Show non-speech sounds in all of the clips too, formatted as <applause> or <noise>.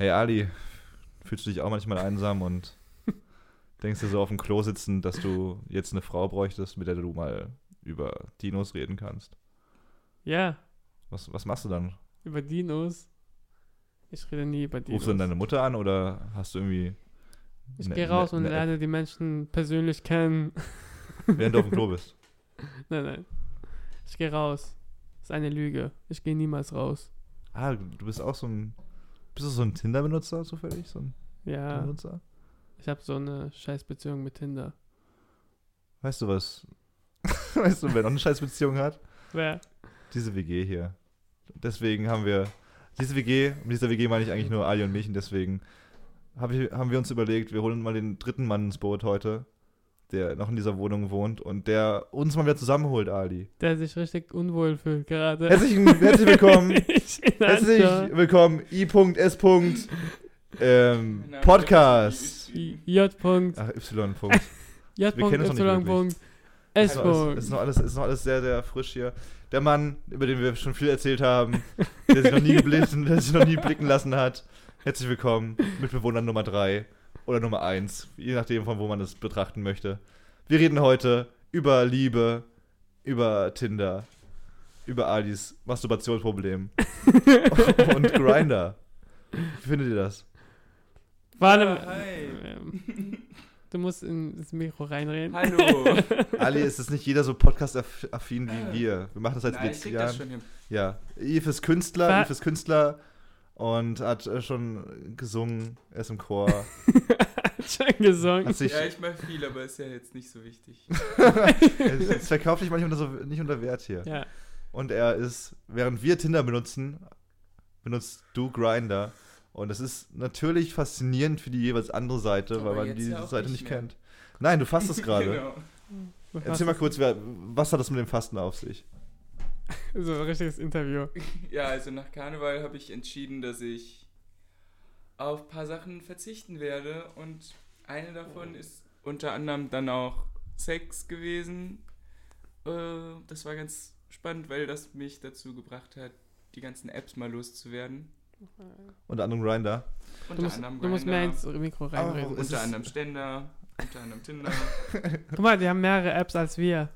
Hey Ali, fühlst du dich auch manchmal einsam und <laughs> denkst dir so auf dem Klo sitzen, dass du jetzt eine Frau bräuchtest, mit der du mal über Dinos reden kannst? Ja, Was, was machst du dann? über Dinos. Ich rede nie über Dinos. Rufst du dann deine Mutter an oder hast du irgendwie. ich ne- gehe raus ne- und ne- lerne die Menschen persönlich kennen. <laughs> Während du auf dem Klo bist. <laughs> nein, nein. Ich gehe raus. Das ist eine Lüge. Ich gehe niemals raus. Ah, du bist auch so ein. Bist du so ein Tinder-Benutzer zufällig? So ein Ja, Benutzer? ich habe so eine Scheißbeziehung mit Tinder. Weißt du was? <laughs> weißt du, wer noch eine Scheißbeziehung hat? Wer? Diese WG hier. Deswegen haben wir. Diese WG, mit dieser WG meine ich eigentlich nur Ali und mich und deswegen hab ich, haben wir uns überlegt, wir holen mal den dritten Mann ins Boot heute, der noch in dieser Wohnung wohnt und der uns mal wieder zusammenholt, Ali. Der sich richtig unwohl fühlt gerade. Herzlich, herzlich willkommen. <laughs> Herzlich willkommen, I.S. Ähm, Podcast. ist J. Punkt. Ach, Y. Punkt. <laughs> J. wir kennen uns noch nicht Y. Punkt. S. Ist noch, alles, ist, noch alles, ist noch alles sehr, sehr frisch hier. Der Mann, über den wir schon viel erzählt haben, der sich noch nie, <laughs> geblichen, der sich noch nie blicken lassen hat. Herzlich willkommen, Mitbewohner Nummer 3 oder Nummer 1, je nachdem, von wo man es betrachten möchte. Wir reden heute über Liebe, über Tinder, über Alis Masturbationsproblem <laughs> und Grinder. Wie findet ihr das? Warte hi. Du musst in das Mikro reinreden. Hallo. <laughs> Ali, ist es nicht jeder so podcast-affin wie wir? Wir machen das seit krieg Jahren. das schon hin. Ja, Yves ist Künstler, Yves ist Künstler und hat äh, schon gesungen, er ist im Chor. <laughs> Schon gesungen. Hat sich, Ja, ich mach viel, aber ist ja jetzt nicht so wichtig. <laughs> es, verkauft sich manchmal so, nicht unter Wert hier. Ja. Und er ist, während wir Tinder benutzen, benutzt du Grinder. Und es ist natürlich faszinierend für die jeweils andere Seite, Aber weil man jetzt die ja Seite nicht nicht mehr. kennt. Nein, du fasst es <laughs> gerade. genau. Erzähl mal kurz, wer, was hat das mit dem Fasten auf sich? <laughs> So ein richtiges Interview. <laughs> Ja, also nach Karneval habe ich entschieden, dass ich auf ein paar Sachen verzichten werde und eine davon ist unter anderem dann auch Sex gewesen. Äh, das war ganz spannend, weil das mich dazu gebracht hat, die ganzen Apps mal loszuwerden. Unter anderem Grinder. Unter musst, anderem du musst mehr ins Mikro reinreden. ist- unter anderem Ständer, unter anderem Tinder. <laughs> Guck mal, die haben mehrere Apps als wir.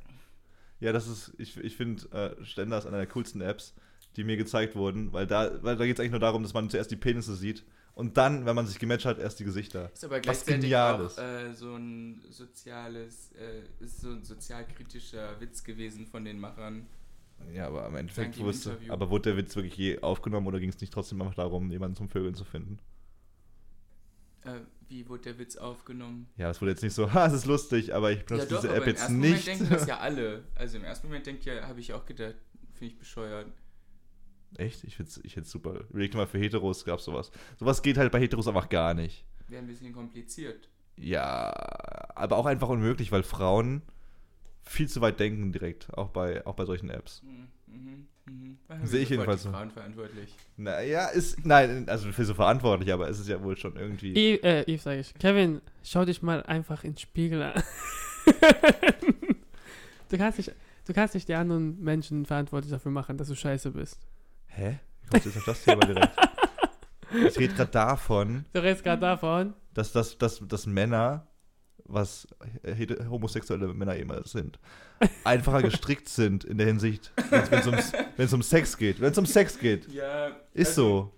Ja, das ist, ich, ich finde, äh, Ständer ist eine der coolsten Apps, die mir gezeigt wurden, weil da, weil da geht es eigentlich nur darum, dass man zuerst die Penisse sieht und dann, wenn man sich gematcht hat, erst die Gesichter. Ist aber gleichzeitig auch äh, so ein soziales, äh, ist so ein sozialkritischer Witz gewesen von den Machern. Ja, aber am Endeffekt wusste, aber wurde der Witz wirklich je aufgenommen oder ging es nicht trotzdem einfach darum, jemanden zum Vögeln zu finden? Äh, wie wurde der Witz aufgenommen? Ja, es wurde jetzt nicht so, <laughs> ha, es ist lustig, aber ich benutze diese aber App im jetzt ersten Moment nicht. denken das <laughs> ja alle. Also im ersten Moment denkt ja, habe ich auch gedacht, finde ich bescheuert. Echt? Ich find's, ich find's super. Überleg mal, für Heteros gab's sowas. Sowas geht halt bei Heteros einfach gar nicht. Wäre ein bisschen kompliziert. Ja, aber auch einfach unmöglich, weil Frauen viel zu weit denken direkt, auch bei, auch bei solchen Apps. Mhm, mhm, mhm. Sehe ich jedenfalls so. Frauen verantwortlich. Naja, ist, nein, also für so verantwortlich, aber es ist ja wohl schon irgendwie. I, äh, Yves sag ich. Kevin, schau dich mal einfach ins Spiegel an. <laughs> du, kannst nicht, du kannst nicht die anderen Menschen verantwortlich dafür machen, dass du scheiße bist. Hä? Wie kommst du jetzt auf das Thema direkt? <laughs> Ich rede gerade davon, Du redest gerade davon. dass, dass, dass, dass Männer, was homosexuelle Männer immer sind, einfacher gestrickt sind in der Hinsicht, wenn es um Sex geht. Wenn es um Sex geht. Ja. Ist also, so.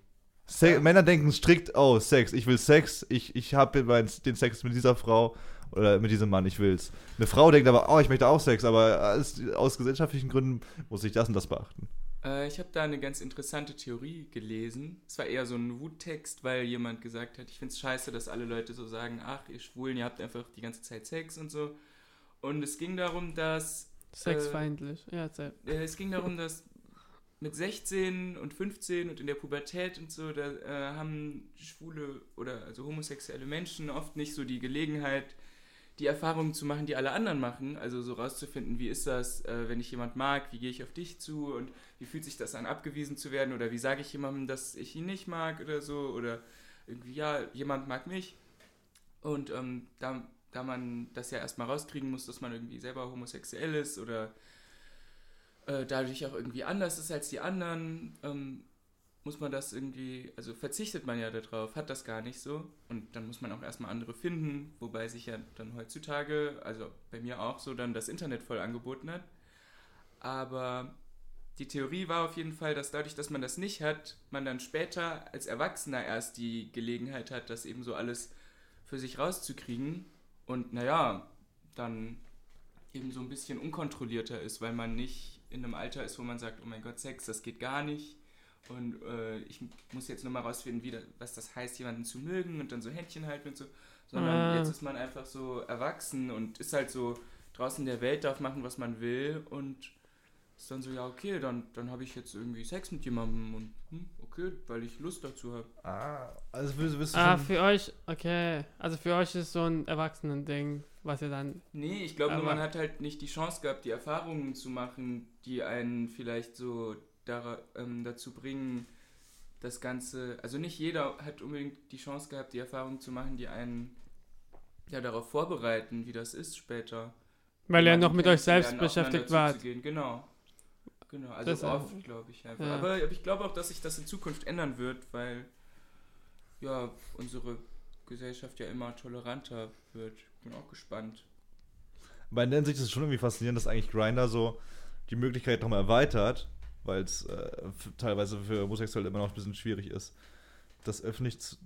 Se Ja. Männer denken strikt, oh, Sex, ich will Sex, ich, ich habe den Sex mit dieser Frau oder mit diesem Mann, ich will's. Eine Frau denkt aber, oh, ich möchte auch Sex, aber aus gesellschaftlichen Gründen muss ich das und das beachten. Äh, ich habe da eine ganz interessante Theorie gelesen. Es war eher so ein Wuttext, weil jemand gesagt hat, ich finde es scheiße, dass alle Leute so sagen, ach, ihr Schwulen, ihr habt einfach die ganze Zeit Sex und so. Und es ging darum, dass Sexfeindlich. ja, erzähl. äh, es ging darum, dass mit 16 und 15 und in der Pubertät und so, da äh, haben schwule oder also homosexuelle Menschen oft nicht so die Gelegenheit, die Erfahrungen zu machen, die alle anderen machen. Also so rauszufinden, wie ist das, äh, wenn ich jemand mag, wie gehe ich auf dich zu und wie fühlt sich das an, abgewiesen zu werden oder wie sage ich jemandem, dass ich ihn nicht mag oder so oder irgendwie, ja, jemand mag mich. Und ähm, da, da man das ja erstmal rauskriegen muss, dass man irgendwie selber homosexuell ist oder äh, dadurch auch irgendwie anders ist als die anderen, ähm, muss man das irgendwie, also verzichtet man ja darauf, hat das gar nicht so. Und dann muss man auch erstmal andere finden, wobei sich ja dann heutzutage, also bei mir auch so, dann das Internet voll angeboten hat. Aber die Theorie war auf jeden Fall, dass dadurch, dass man das nicht hat, man dann später als Erwachsener erst die Gelegenheit hat, das eben so alles für sich rauszukriegen. Und naja, dann eben so ein bisschen unkontrollierter ist, weil man nicht in einem Alter ist, wo man sagt, oh mein Gott, Sex, das geht gar nicht. Und äh, ich muss jetzt nochmal rausfinden, wie das, was das heißt, jemanden zu mögen und dann so Händchen halten und so. Sondern Ah. jetzt ist man einfach so erwachsen und ist halt so draußen in der Welt, darf machen, was man will und ist dann so, ja, okay, dann, dann habe ich jetzt irgendwie Sex mit jemandem und hm, okay, weil ich Lust dazu habe. Ah, also wirst, wirst du Ah, für euch, okay. Also für euch ist so ein Erwachsenen-Ding, was ihr dann. Nee, ich glaube, nur man hat halt nicht die Chance gehabt, die Erfahrungen zu machen, die einen vielleicht so dara, ähm, dazu bringen, das Ganze. Also nicht jeder hat unbedingt die Chance gehabt, die Erfahrungen zu machen, die einen ja darauf vorbereiten, wie das ist später. Weil Jemanden noch mit euch selbst beschäftigt zuzugehen. Genau. Genau, also Das oft, glaube ich einfach. Ja. Aber, aber ich glaube auch, dass sich das in Zukunft ändern wird, weil ja unsere Gesellschaft ja immer toleranter wird. Bin auch gespannt. bei der Hinsicht ist es schon irgendwie faszinierend, dass eigentlich Grinder so die Möglichkeit nochmal erweitert, weil es äh, teilweise für Homosexuelle immer noch ein bisschen schwierig ist, das öffentlich zu,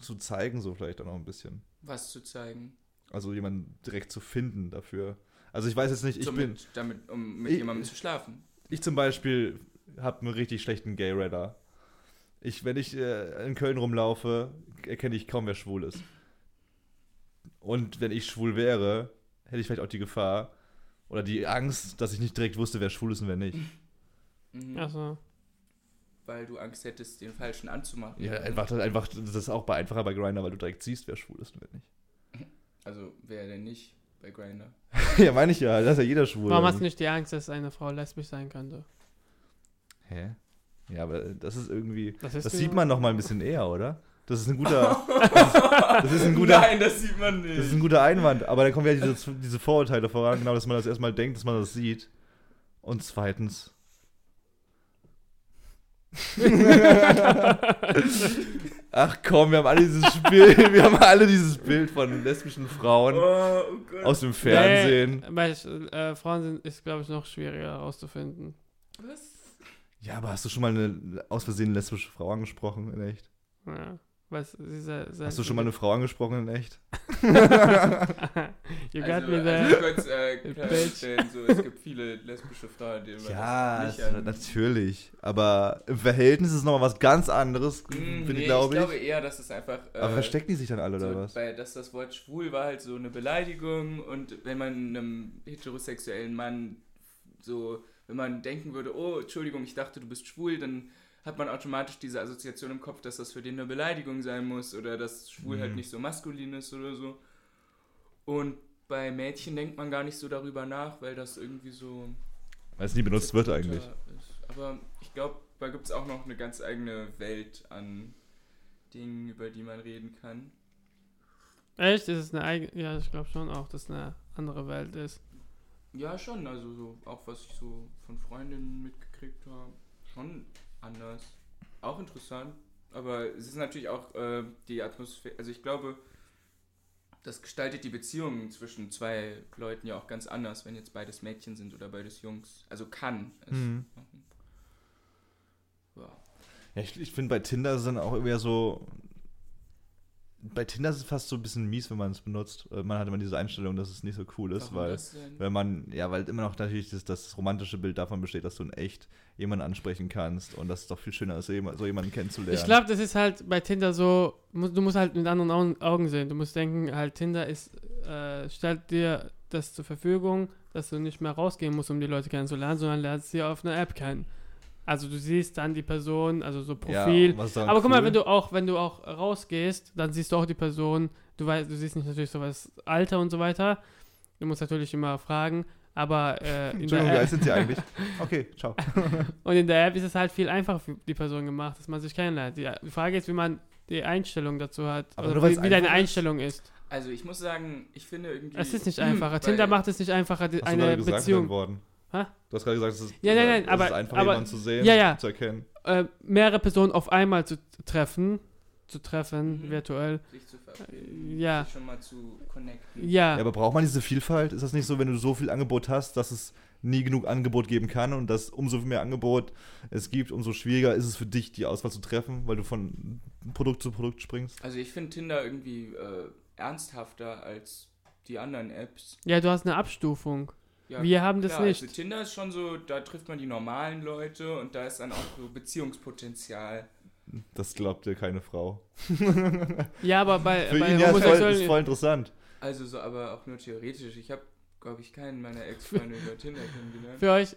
zu zeigen, so vielleicht auch noch ein bisschen. Was zu zeigen. Also jemanden direkt zu finden dafür. Also ich weiß jetzt nicht, ich so bin, mit, damit, um mit Ich- jemandem zu schlafen. ich zum Beispiel habe einen richtig schlechten Gay-Radar. Ich, wenn ich äh, in Köln rumlaufe, erkenne ich kaum, wer schwul ist. Und wenn ich schwul wäre, hätte ich vielleicht auch die Gefahr oder die Angst, dass ich nicht direkt wusste, wer schwul ist und wer nicht. Mhm. Also, Weil du Angst hättest, den Falschen anzumachen. Ja, einfach, einfach, das ist auch bei, einfacher bei Grindr, weil du direkt siehst, wer schwul ist und wer nicht. <laughs> Also wer denn nicht bei Grindr? <laughs> ja, meine ich ja, das ist ja jeder schwul. warum hast du nicht die Angst, dass eine Frau lesbisch sein könnte? Hä? Ja, aber das ist irgendwie. Das, ist Das sieht man noch mal ein bisschen eher, oder? Das ist ein guter. <laughs> das ist ein guter. Nein, das sieht man nicht. Das ist ein guter Einwand, aber dann kommen ja diese, diese Vorurteile voran, genau, dass man das erstmal denkt, dass man das sieht. Und zweitens. <laughs> Ach komm, wir haben alle dieses Bild, wir haben alle dieses Bild von lesbischen Frauen oh, oh aus dem Fernsehen. Nee, bei äh, Frauen sind, ist, glaube ich, noch schwieriger herauszufinden. Was? Ja, aber hast du schon mal eine aus Versehen lesbische Frau angesprochen in echt? Ja. Was, sehr Hast du schon mal eine Frau angesprochen in echt? <laughs> <laughs> you got also, me also there. kurz äh, <laughs> klarstellen, so, es gibt viele lesbische Frauen, denen man Ja, das nicht an... natürlich. Aber im Verhältnis ist es nochmal was ganz anderes, bin nee, ich, glaube ich ich. glaube eher, dass es einfach... Äh, Aber verstecken die sich dann alle, oder so, was? Bei, dass das Wort schwul war halt so eine Beleidigung und wenn man einem heterosexuellen Mann so, wenn man denken würde, oh, Entschuldigung, ich dachte, du bist schwul, dann hat man automatisch diese Assoziation im Kopf, dass das für den eine Beleidigung sein muss oder dass schwul Mhm. halt nicht so maskulin ist oder so. Und bei Mädchen denkt man gar nicht so darüber nach, weil das irgendwie so Weil es nie benutzt wird eigentlich. ist. Aber ich glaube, da gibt es auch noch eine ganz eigene Welt an Dingen, über die man reden kann. Echt? Ist es eine eigene. Ja, ich glaube schon auch, dass es eine andere Welt ist. Ja, schon. Also so, auch was ich so von Freundinnen mitgekriegt habe, schon anders. Auch interessant. Aber es ist natürlich auch äh, die Atmosphäre. Also ich glaube, das gestaltet die Beziehungen zwischen zwei Leuten ja auch ganz anders, wenn jetzt beides Mädchen sind oder beides Jungs. Also kann es Mhm. machen. Ja. Ja, ich, ich finde bei Tinder dann auch irgendwie so. Bei Tinder ist es fast so ein bisschen mies, wenn man es benutzt. Äh, Man hat immer diese Einstellung, dass es nicht so cool ist, Warum weil, das denn? weil man, ja, weil immer noch natürlich das, das romantische Bild davon besteht, dass du in echt jemanden ansprechen kannst und dass es doch viel schöner ist, so jemand- so jemanden kennenzulernen. Ich glaube, das ist halt bei Tinder so, du musst halt mit anderen Augen, Augen sehen. Du musst denken, halt Tinder ist, äh, stellt dir das zur Verfügung, dass du nicht mehr rausgehen musst, um die Leute kennenzulernen, sondern lernst sie auf einer App kennen. Also du siehst dann die Person, also so Profil. Ja, Aber guck mal, wenn du auch, wenn du auch rausgehst, dann siehst du auch die Person. Du weißt, du siehst nicht natürlich so was Alter und so weiter. Du musst natürlich immer fragen. Aber äh, in Entschuldigung, wie der alt sind sie eigentlich? <laughs> Okay, ciao. und in der App ist es halt viel einfacher für die Person gemacht, dass man sich kennenlernt. Die, die Frage ist, wie man die Einstellung dazu hat. Aber oder wie, wie deine? Einstellung ist. Also ich muss sagen, ich finde irgendwie. Es ist nicht <clears throat> einfacher. Tinder macht es nicht einfacher, die, Hast du eine Beziehung. Hä? Du hast gerade gesagt, es ist, Ja, nein, nein, es aber- ist einfach aber- jemanden zu sehen, Ja, ja. zu erkennen. Äh, mehrere Personen auf einmal zu treffen, zu treffen, Mhm. virtuell. Sich zu verabreden, Ja. sich schon mal zu connecten. Ja. Ja, aber braucht man diese Vielfalt? Ist das nicht so, wenn du so viel Angebot hast, dass es nie genug Angebot geben kann und dass umso mehr Angebot es gibt, umso schwieriger ist es für dich, die Auswahl zu treffen, weil du von Produkt zu Produkt springst? Also ich finde Tinder irgendwie äh, ernsthafter als die anderen Apps. ja, du hast eine Abstufung. Ja, Wir haben das klar, nicht. Also Tinder ist schon so, da trifft man die normalen Leute und da ist dann auch so Beziehungspotenzial. Das glaubt dir keine Frau. <laughs> Ja, aber bei, Für bei ihn ja, ist voll, ist voll interessant. Also so, aber auch nur theoretisch. Ich habe, glaube ich, keinen meiner Ex-Freunde über Tinder kennengelernt. Für euch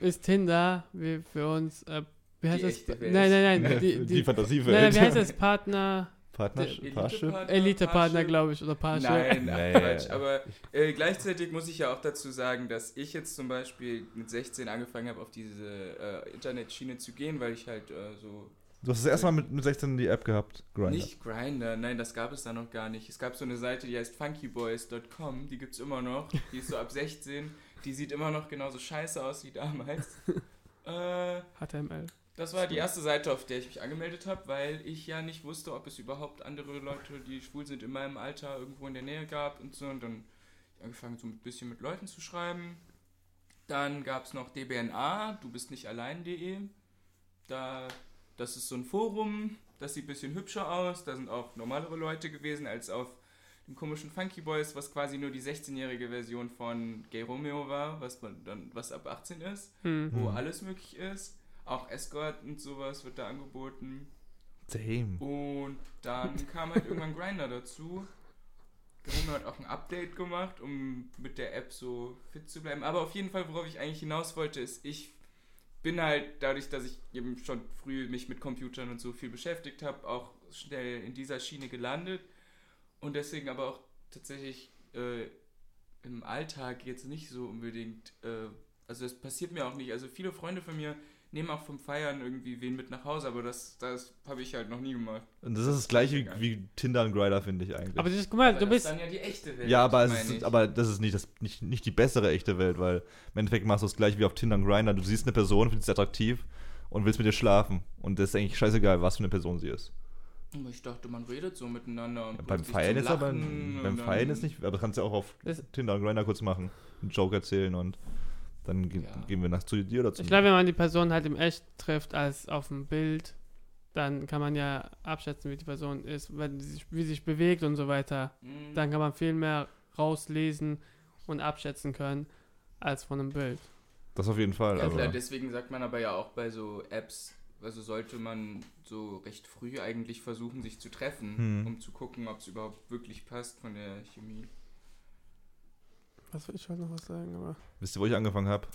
ist Tinder, wie für uns, äh, wie heißt Die das? echte Welt. Nein, nein, nein. <laughs> Die, Die, die, Fantasiewelt. nein, nein, wie heißt das? Partner, Partner, Elite- Parship? Partner, Elite-Partner, glaube ich, oder Parship. Nein, Nee. Quatsch. Aber äh, gleichzeitig muss ich ja auch dazu sagen, dass ich jetzt zum Beispiel mit 16 angefangen habe, auf diese äh, Internetschiene zu gehen, weil ich halt äh, so Du hast das erste Mal mit, mit 16 die App gehabt, Grindr. Nicht Grinder, nein, das gab es da noch gar nicht. Es gab so eine Seite, die heißt funkyboys.com, die gibt es immer noch. Die ist so ab 16. Die sieht immer noch genauso scheiße aus wie damals. <laughs> äh, HTML. Das war die erste Seite, auf der ich mich angemeldet habe, weil ich ja nicht wusste, ob es überhaupt andere Leute, die schwul sind, in meinem Alter irgendwo in der Nähe gab und so. Und dann angefangen, so ein bisschen mit Leuten zu schreiben. Dann gab es noch dbna, du bist nicht allein.de. Da, das ist so ein Forum, das sieht ein bisschen hübscher aus. Da sind auch normalere Leute gewesen als auf dem komischen Funky Boys, was quasi nur die 16-jährige Version von Gay Romeo war, was man dann was ab 18 ist Hm. wo alles möglich ist. Auch Escort und sowas wird da angeboten. Damn. Und dann kam halt irgendwann Grinder dazu. Grinder hat auch ein Update gemacht, um mit der App so fit zu bleiben. Aber auf jeden Fall, worauf ich eigentlich hinaus wollte, ist, ich bin halt dadurch, dass ich eben schon früh mich mit Computern und so viel beschäftigt habe, auch schnell in dieser Schiene gelandet. Und deswegen aber auch tatsächlich äh, im Alltag jetzt nicht so unbedingt, äh, also das passiert mir auch nicht. Also viele Freunde von mir nehmen auch vom Feiern irgendwie wen mit nach Hause, aber das, das habe ich halt noch nie gemacht. Und das ist das gleiche wie, wie Tinder und Grindr, finde ich eigentlich. Aber das ist, guck mal, Aber du das bist. ist dann ja die echte Welt. ja, aber, es ist, aber das ist nicht, das, nicht, nicht die bessere echte Welt, weil im Endeffekt machst du es gleich wie auf Tinder und Grindr. Du siehst eine Person, findest sie attraktiv und willst mit ihr schlafen. Und das ist eigentlich scheißegal, was für eine Person sie ist. Aber ich dachte, man redet so miteinander. Und beim bringt sich Feiern ist aber beim Feiern ist nicht, aber das kannst du ja auch auf Das- Tinder und Grindr kurz machen, einen Joke erzählen und dann ge Ja. gehen wir nach zu dir oder zu Ich glaube, wenn man die Person halt im Echt trifft als auf dem Bild, dann kann man ja abschätzen, wie die Person ist, wenn sie sich, wie sie sich bewegt und so weiter. Mhm. Dann kann man viel mehr rauslesen und abschätzen können als von einem Bild. Das auf jeden Fall. Ja, aber klar, deswegen sagt man aber ja auch bei so Apps, also sollte man so recht früh eigentlich versuchen, sich zu treffen, Hm. um zu gucken, ob es überhaupt wirklich passt von der Chemie. Was will ich heute noch was sagen, aber. wisst ihr, wo ich angefangen habe?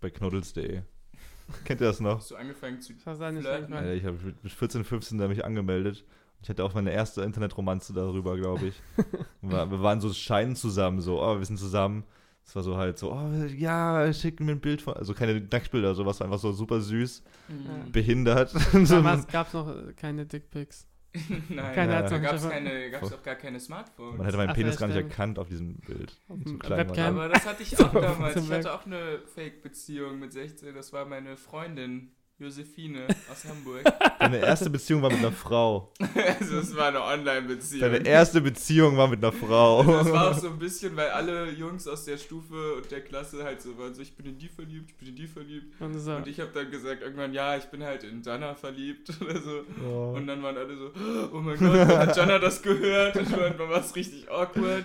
Bei knuddels.de. <laughs> Kennt ihr das noch? Hast du angefangen zu. Das war nicht Flirten. Alter, ich habe mit 14, 15 da mich angemeldet. Ich hatte auch meine erste Internetromanze darüber, glaube ich. <laughs> Wir, wir waren so scheinen zusammen, so, oh, wir sind zusammen. Es war so halt so, oh, ja, schick mir ein Bild von, also keine Nacktbilder, sowas, war einfach so super süß, Mhm. behindert. Damals <laughs> gab es noch keine Dickpics. <laughs> Nein, Keiner Ja. da gab es auch gar keine Smartphones. Man hätte meinen Ach, Penis gar nicht stimmt. erkannt auf diesem Bild. Webcam. Aber das hatte ich <laughs> auch damals. Ich hatte auch eine Fake-Beziehung mit 16. Das war meine Freundin, Josephine aus Hamburg. <laughs> Deine erste Beziehung war mit einer Frau. also es war eine Online-Beziehung. Deine erste Beziehung war mit einer Frau. Also das war auch so ein bisschen, weil alle Jungs aus der Stufe und der Klasse halt so waren so, ich bin in die verliebt, ich bin in die verliebt. Und so. Und ich habe dann gesagt irgendwann, ja, ich bin halt in Jana verliebt <laughs> oder so. Oh. Und dann waren alle so, oh mein Gott, hat Jana das gehört? Und dann war es richtig awkward.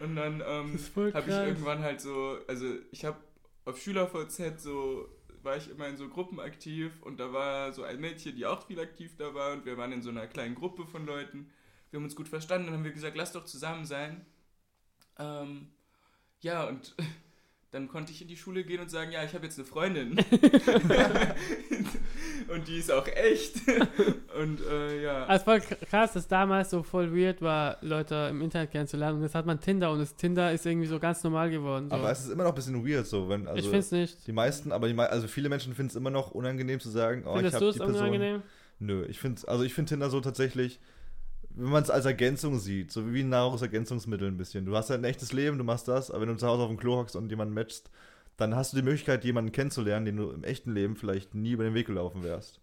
Und dann ähm, habe ich irgendwann halt so, also ich habe auf SchülerVZ so, war ich immer in so Gruppen aktiv und da war so ein Mädchen, die auch viel aktiv da war und wir waren in so einer kleinen Gruppe von Leuten. Wir haben uns gut verstanden und haben wir gesagt, lass doch zusammen sein. Ähm, ja, und <laughs> dann konnte ich in die Schule gehen und sagen, ja, ich habe jetzt eine Freundin. <laughs> <laughs> und die ist auch echt. <laughs> und äh, ja. Also voll krass, dass damals so voll weird war, Leute im Internet kennenzulernen. Und jetzt hat man Tinder und das Tinder ist irgendwie so ganz normal geworden. So. Aber es ist immer noch ein bisschen weird so, wenn, also ich finde es nicht. die meisten, aber die, mei- also viele Menschen finden es immer noch unangenehm zu sagen, oh, ich Findest habe die es Person. unangenehm? Nö, ich finde also ich finde Tinder so tatsächlich, wenn man es als Ergänzung sieht, so wie ein Nahrungsergänzungsmittel ein bisschen. Du hast halt ein echtes Leben, du machst das, aber wenn du zu Hause auf dem Klo hockst und jemanden matchst, dann hast du die Möglichkeit, jemanden kennenzulernen, den du im echten Leben vielleicht nie über den Weg gelaufen wärst.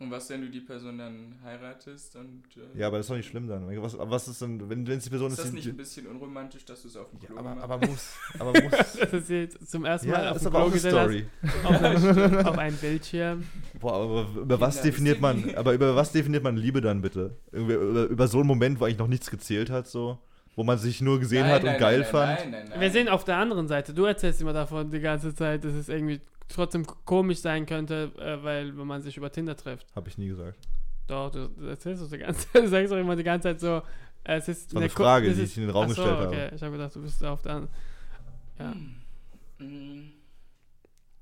Und was, wenn du die Person dann heiratest und. Äh, Ja, aber das ist doch nicht schlimm dann. Was, aber was ist denn, wenn es die Person ist das die- nicht die- ein bisschen unromantisch, dass du es auf dem ja, Klo aber, machst? aber muss. Aber muss. <laughs> Das ist jetzt zum ersten Mal ja, auf das ist dem aber auch Klo eine gesehen hast, Story. auf, <laughs> auf einem Bildschirm. Boah, aber über was definiert man, aber über was definiert man Liebe dann bitte? Irgendwie über, über so einen Moment, wo eigentlich noch nichts gezählt hat, so? Wo man sich nur gesehen Nein, hat nein, und geil nein, fand? Nein, nein, nein. Wir sehen auf der anderen Seite, du erzählst immer davon die ganze Zeit, dass es irgendwie trotzdem komisch sein könnte, äh, weil wenn man sich über Tinder trifft. Hab ich nie gesagt. Doch, du, erzählst doch die ganze Zeit, <laughs> du sagst doch immer die ganze Zeit so, es ist Das war eine Ko- Frage, das die ich in den Raum Ach so, gestellt okay. habe. Ich habe gedacht, du bist auf der anderen. Ja. Mm,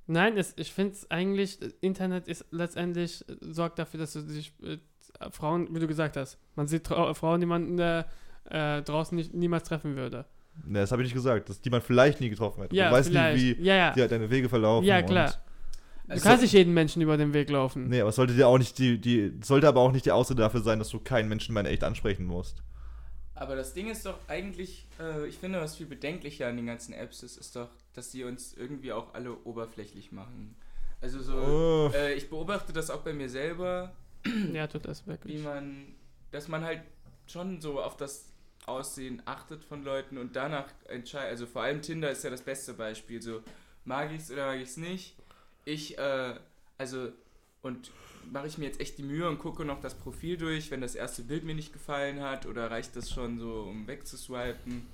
Nein, es, ich finde es eigentlich, Internet ist letztendlich, äh, sorgt dafür, dass du dich, äh, Frauen, wie du gesagt hast, man sieht Frauen, die man äh, äh, draußen nicht, niemals treffen würde. Ne, das habe ich nicht gesagt, dass die man vielleicht nie getroffen hätte. Ja, du weißt vielleicht. nicht, wie ja, ja. die halt deine Wege verlaufen. Ja, klar. Du Also- kannst nicht jeden Menschen über den Weg laufen. Nee, aber es sollte dir auch nicht die, die, sollte aber auch nicht die Ausrede dafür sein, dass du keinen Menschen mehr in echt ansprechen musst. Aber das Ding ist doch eigentlich, äh, ich finde, was viel bedenklicher an den ganzen Apps ist, ist doch, dass die uns irgendwie auch alle oberflächlich machen. Also so, Oh. äh, ich beobachte das auch bei mir selber, Ja, tut das wie wirklich. man, dass man halt schon so auf das Aussehen achtet von Leuten und danach entscheidet, also vor allem Tinder ist ja das beste Beispiel, so mag ich es oder mag ich es nicht. Ich, äh, also, und mache ich mir jetzt echt die Mühe und gucke noch das Profil durch, wenn das erste Bild mir nicht gefallen hat oder reicht das schon so, um wegzuswipen.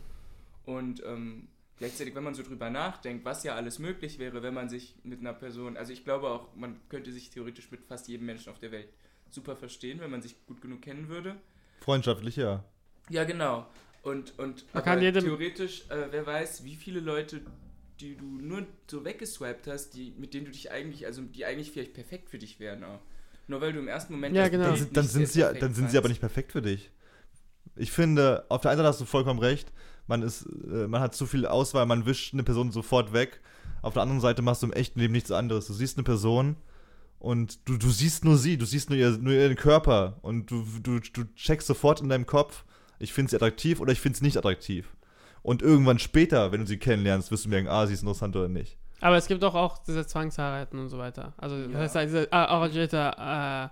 Und ähm, gleichzeitig, wenn man so drüber nachdenkt, was ja alles möglich wäre, wenn man sich mit einer Person, also ich glaube auch, man könnte sich theoretisch mit fast jedem Menschen auf der Welt super verstehen, wenn man sich gut genug kennen würde. Freundschaftlich, ja. Ja, genau. Und, und Man aber kann jedem- theoretisch, äh, wer weiß, wie viele Leute, die du nur so weggeswiped hast, die, mit denen du dich eigentlich, also die eigentlich vielleicht perfekt für dich wären auch. Nur weil du im ersten Moment Ja, genau. Dann, dann, nicht sind sie, dann sind sie aber nicht perfekt für dich. Ich finde, auf der einen Seite hast du vollkommen recht, man, ist, äh, man hat zu viel Auswahl, man wischt eine Person sofort weg. Auf der anderen Seite machst du im echten Leben nichts anderes. Du siehst eine Person und du, du siehst nur sie, du siehst nur, ihr, nur ihren Körper und du, du, du checkst sofort in deinem Kopf, ich finde sie attraktiv oder ich finde sie nicht attraktiv. Und irgendwann später, wenn du sie kennenlernst, wirst du merken, ah, sie ist interessant oder nicht. Aber es gibt auch, auch diese Zwangsheiraten und so weiter. Also, Ja. das heißt, diese ah, arrangierte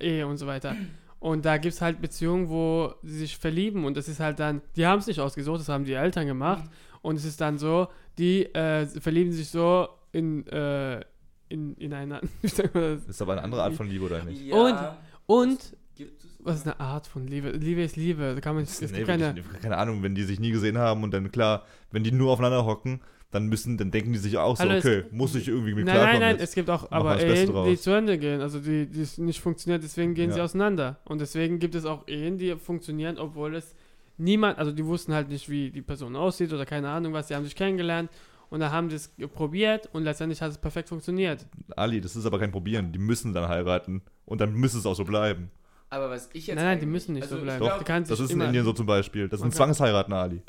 äh. Ehe und so weiter. Und da gibt es halt Beziehungen, wo sie sich verlieben und das ist halt dann, die haben es nicht ausgesucht, das haben die Eltern gemacht. Und es ist dann so, die äh, verlieben sich so in, äh, in, das? <laughs> Das ist aber eine andere Art von Liebe oder nicht? Ja, Und, gibt es was ist eine Art von Liebe? Liebe ist Liebe. Da kann man, es Nee, gibt keine, wirklich, keine Ahnung, wenn die sich nie gesehen haben und dann klar, wenn die nur aufeinander hocken, dann müssen, dann denken die sich auch so, Hallo, es- okay, muss ich irgendwie mit Nein, nein, klarkommen nein, jetzt. es gibt auch aber Ehen, die zu Ende gehen, also die, die es nicht funktioniert, deswegen gehen sie Ja. auseinander. Und deswegen gibt es auch Ehen, die funktionieren, obwohl es niemand, also die wussten halt nicht, wie die Person aussieht oder keine Ahnung was, die haben sich kennengelernt und dann haben die es probiert und letztendlich hat es perfekt funktioniert. Ali, das ist aber kein Probieren, die müssen dann heiraten und dann müsste es auch so bleiben. Aber was ich jetzt. Nein, nein, die müssen nicht also so bleiben. glaub- die kann Das sich ist in Indien so zum Beispiel. Das sind Zwangsheiraten, Ali.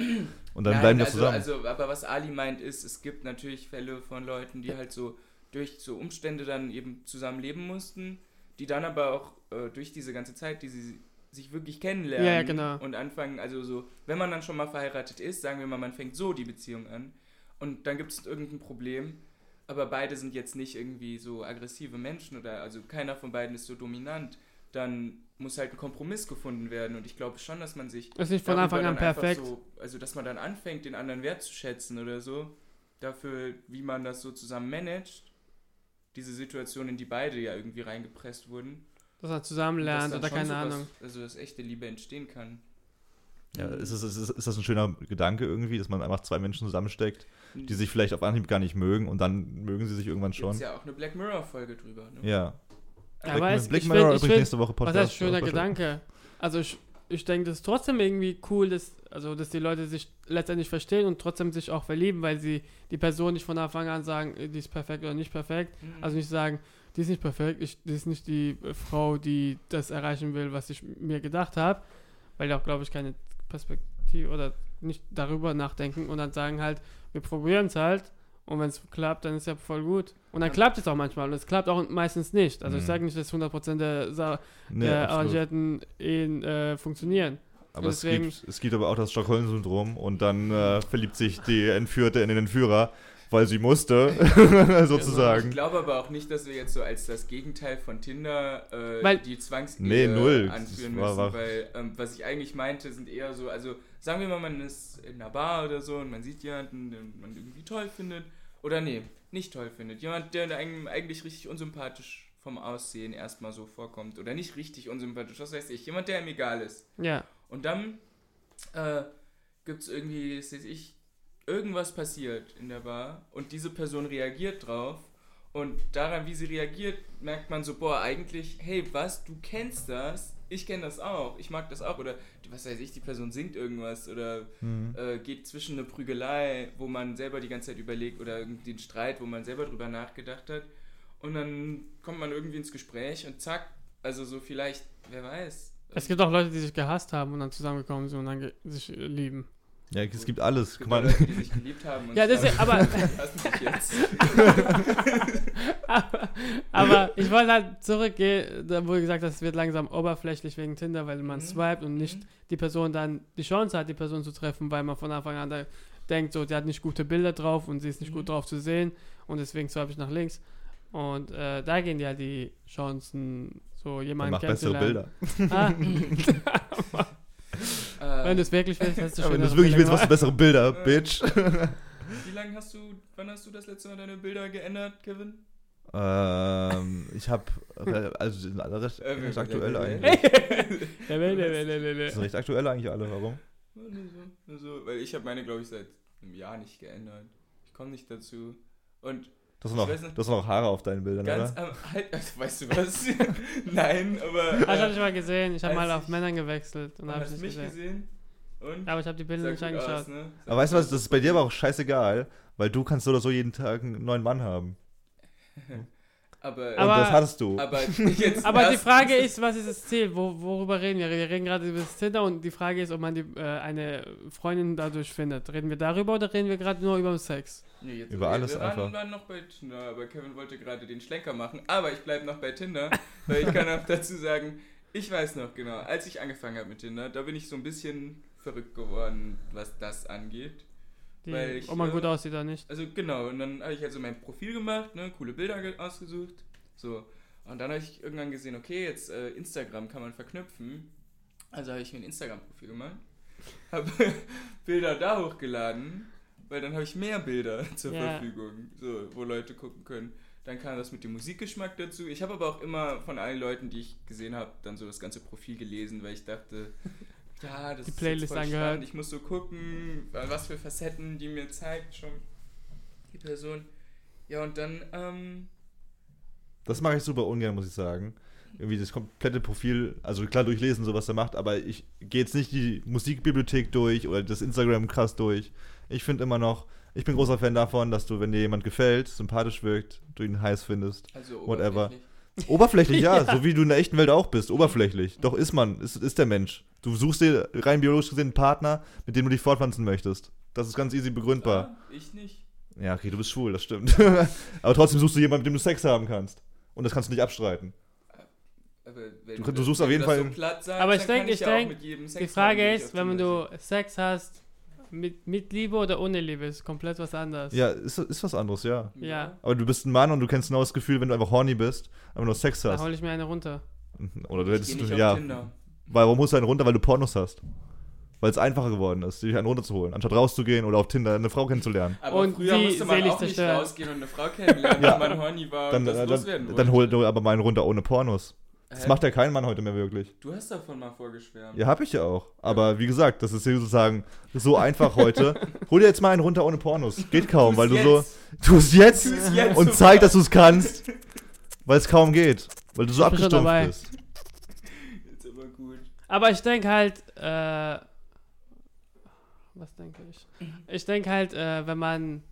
Und dann Nein, bleiben die also, zusammen. Also, aber was Ali meint ist, es gibt natürlich Fälle von Leuten, die halt so durch so Umstände dann eben zusammenleben mussten, die dann aber auch äh, durch diese ganze Zeit, die sie sich wirklich kennenlernen Ja, ja, genau. und anfangen, also so, wenn man dann schon mal verheiratet ist, sagen wir mal, man fängt so die Beziehung an und dann gibt es irgendein Problem, aber beide sind jetzt nicht irgendwie so aggressive Menschen oder also keiner von beiden ist so dominant, dann muss halt ein Kompromiss gefunden werden und ich glaube schon, dass man sich Das ist nicht von Anfang an perfekt. So, also, dass man dann anfängt, den anderen wertzuschätzen oder so, dafür, wie man das so zusammen managt, diese Situation, in die beide ja irgendwie reingepresst wurden. dass man zusammen lernt oder keine sowas- Ahnung. Also, dass echte Liebe entstehen kann. ja, ist, es, ist, es- ist das ein schöner Gedanke irgendwie, dass man einfach zwei Menschen zusammensteckt, die sich vielleicht auf Anhieb gar nicht mögen und dann mögen sie sich irgendwann schon. ja auch eine Black Mirror-Folge drüber. Ne? Ja. Aber es- Black ich Mirror übrigens find- nächste Woche Was Podcast. heißt schöner Vorstellung. Gedanke? Also ich, ich denke, das ist trotzdem irgendwie cool, dass, also, dass die Leute sich letztendlich verstehen und trotzdem sich auch verlieben, weil sie die Person nicht von Anfang an sagen, äh, die ist perfekt oder nicht perfekt. Mhm. Also nicht sagen, die ist nicht perfekt, ich, die ist nicht die äh, Frau, die das erreichen will, was ich mir gedacht habe, weil die auch, glaube ich, keine Perspektive oder nicht darüber nachdenken und dann sagen halt, wir probieren es halt und wenn es klappt, dann ist ja voll gut. Und dann Ja. klappt es auch manchmal und es klappt auch meistens nicht. Also ich Mhm. sage nicht, dass 100% der, Sa Nee, der arrangierten äh, funktionieren. Aber es gibt, es gibt aber auch das Stockholm-Syndrom und dann äh, verliebt sich die Entführte in den Entführer. weil sie musste, <laughs> Ich sozusagen. glaube aber auch nicht, dass wir jetzt so als das Gegenteil von Tinder äh, Weil- die Zwangsehe Nee, null. anführen müssen, war- weil ähm, was ich eigentlich meinte, sind eher so, also sagen wir mal, man ist in einer Bar oder so und man sieht jemanden, den man irgendwie toll findet, oder nee, nicht toll findet, jemand, der einem eigentlich richtig unsympathisch vom Aussehen erstmal so vorkommt, oder nicht richtig unsympathisch, was weiß ich, jemand, der einem egal ist. Ja. Und dann äh, gibt es irgendwie, das weiß ich, irgendwas passiert in der Bar und diese Person reagiert drauf. Und daran, wie sie reagiert, merkt man so, boah, eigentlich, hey, was, du kennst das? Ich kenne das auch, ich mag das auch. Oder, was weiß ich, die Person singt irgendwas oder Mhm. äh, geht zwischen eine Prügelei, wo man selber die ganze Zeit überlegt, oder irgendwie einen Streit, wo man selber drüber nachgedacht hat. Und dann kommt man irgendwie ins Gespräch und zack, also so vielleicht, wer weiß. Es gibt auch Leute, die sich gehasst haben und dann zusammengekommen sind und dann sich lieben. Ja, es gibt alles. Es Guck gibt Leute, die sich geliebt haben. Und Ja, das ist, aber, <laughs> <laughs> aber, aber ich wollte halt zurückgehen, da wurde gesagt, das wird langsam oberflächlich wegen Tinder, weil man Mhm. swiped und nicht Mhm. die Person dann die Chance hat, die Person zu treffen, weil man von Anfang an da denkt, so, die hat nicht gute Bilder drauf und sie ist nicht Mhm. gut drauf zu sehen und deswegen swipe ich nach links. Und äh, da gehen ja die Chancen, so man jemanden macht bessere Bilder. kennenzulernen. Ah, <laughs> wenn du es wirklich willst, hast du Ja, <laughs> wenn du es wirklich willst, machst du bessere Bilder, Äh. Bitch. <laughs> wie lange hast du, wann hast du das letzte Mal deine Bilder geändert, Kevin? ähm, ich habe, also die sind alle recht, Äh, recht äh, aktuell äh, eigentlich. Ja, nee, nee, nee, nee, nee, Die sind recht aktuell eigentlich alle, warum? Ja, nur so, nur so, weil ich habe meine, glaube ich, seit einem Jahr nicht geändert. Ich komme nicht dazu. Und Du hast noch, du hast noch Haare auf deinen Bildern, ganz oder? am halt, <laughs> also, weißt du was? <laughs> Nein, aber. Ich Äh, habe ich mal gesehen, ich habe mal auf ich- Männern gewechselt und habe ich hast nicht mich gesehen. gesehen? Und? Aber ich habe die Bilder nicht angeschaut. aus, ne? Aber weißt du was, das ist bei dir aber auch scheißegal, weil du kannst so oder so jeden Tag einen neuen Mann haben. <laughs> Aber, Und Aber- das hattest du. aber <laughs> jetzt Aber die Frage ist, was ist das Ziel? Wo, worüber reden wir? Wir reden gerade über das Tinder und die Frage ist, ob man die, äh, eine Freundin dadurch findet. Reden wir darüber oder reden wir gerade nur über Sex? Nee, jetzt Über wir, alles wir waren, einfach. waren noch bei Tinder, aber Kevin wollte gerade den Schlenker machen. Aber ich bleibe noch bei Tinder, weil ich kann auch dazu sagen, ich weiß noch genau, als ich angefangen habe mit Tinder, da bin ich so ein bisschen verrückt geworden, was das angeht. Die, Weil ich, ob man äh, gut aussieht oder nicht. Also genau, und dann habe ich also mein Profil gemacht, ne, coole Bilder ge- ausgesucht. So. Und dann habe ich irgendwann gesehen, okay, jetzt äh, Instagram kann man verknüpfen. Also habe ich mir ein Instagram-Profil gemacht, <laughs> habe <laughs> Bilder da hochgeladen, weil dann habe ich mehr Bilder <laughs> zur Ja. Verfügung, so, wo Leute gucken können. Dann kam das mit dem Musikgeschmack dazu. Ich habe aber auch immer von allen Leuten, die ich gesehen habe, dann so das ganze Profil gelesen, weil ich dachte, ja, das Die ist Playlist angehört. spannend. Ich muss so gucken, was für Facetten die mir zeigt schon die Person. Ja, und dann, ähm, Das mache ich super ungern, muss ich sagen. Irgendwie das komplette Profil, also klar durchlesen, so was er macht, aber ich gehe jetzt nicht die Musikbibliothek durch oder das Instagram krass durch. Ich finde immer noch, ich bin großer Fan davon, dass du, wenn dir jemand gefällt, sympathisch wirkt, du ihn heiß findest. also Whatever. oberflächlich. Oberflächlich, ja, <laughs> Ja. so wie du in der echten Welt auch bist, oberflächlich. Doch ist man, ist, ist der Mensch. Du suchst dir rein biologisch gesehen einen Partner, mit dem du dich fortpflanzen möchtest. Das ist ganz easy begründbar. Ah, ich nicht. Ja, okay, du bist schwul, das stimmt. <laughs> aber trotzdem suchst du jemanden, mit dem du Sex haben kannst. Und das kannst du nicht abstreiten. Aber wenn Du- du suchst wenn auf jeden Fall- So platt sagst, Aber ich dann denk- kann ich ja auch denk, mit jedem Sex Die haben, Frage ich ist, wenn du Sex hast, mit, mit Liebe oder ohne Liebe, ist komplett was anderes. Ja, ist, ist was anderes, ja. Ja. Aber du bist ein Mann und du kennst genau das Gefühl, wenn du einfach horny bist, aber nur Sex Da hast. hole ich mir eine runter. Oder du hättest ja. Tinder. Warum musst du einen runter, weil du Pornos hast? Weil es einfacher geworden ist, dich einen runterzuholen, anstatt rauszugehen oder auf Tinder eine Frau kennenzulernen. Aber Und früher musste man auch nicht zerstört. rausgehen und eine Frau kennenlernen, Ja. wenn man horny war Dann, und das äh, loswerden dann, wollte. dann hol du aber mal einen runter ohne Pornos. Das Hä? macht ja kein Mann heute mehr wirklich. Du hast davon mal vorgeschwärmt. Ja, hab ich ja auch. Aber wie gesagt, das ist hier sozusagen so einfach heute. <laughs> Hol dir jetzt mal einen runter ohne Pornos. Geht kaum, weil du so. Tu es jetzt jetzt und zeig, dass du es kannst. Weil es kaum geht. Weil du so abgestumpft bist. Jetzt aber gut. Aber ich denke halt, äh, was denke ich? Ich denke halt, äh, wenn man,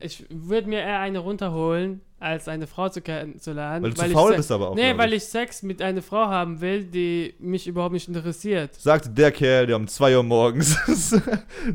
ich würde mir eher eine runterholen, als eine Frau zu kennenzulernen. Weil du zu ich faul bist aber auch. Nee, weil ich Sex mit einer Frau haben will, die mich überhaupt nicht interessiert. Sagte der Kerl, der um 2 Uhr morgens <laughs>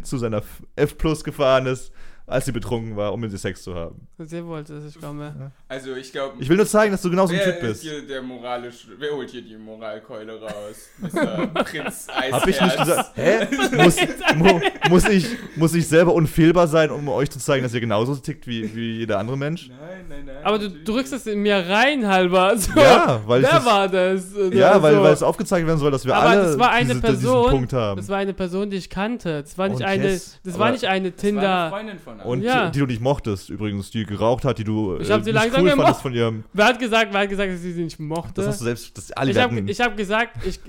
zu seiner F Plus gefahren ist als sie betrunken war, um mit ihr Sex zu haben. Sie wollte, dass ich komme. Also ich glaube. Ich will nur zeigen, dass du genauso ein Typ ist bist. hier der moralisch. Wer holt hier die Moralkeule raus? Mr. <laughs> Prinz Eisherz. Hab ich nicht gesagt. Hä? Muss, mu, muss, ich, muss ich selber unfehlbar sein, um euch zu zeigen, dass ihr genauso tickt wie, wie jeder andere Mensch? Nein, nein, nein. Aber du drückst es in mir rein, halber. <laughs> So. Ja, weil ich Wer das- war das? Ja, weil, so. weil es aufgezeigt werden soll, dass wir Aber alle das war eine diese, Person, diesen Punkt haben. Das war eine Person, die ich kannte. Das war nicht Und eine, yes, das war nicht eine Das war eine Tinder. Freundin von Und Ja. die du nicht mochtest, übrigens, die geraucht hat, die du Ich äh, hab sie nicht langsam cool gemocht. fandest von ihrem. Wer hat gesagt, wer hat gesagt, dass ich sie nicht mochte? Das hast du selbst, das alle ich habe hab gesagt, ich,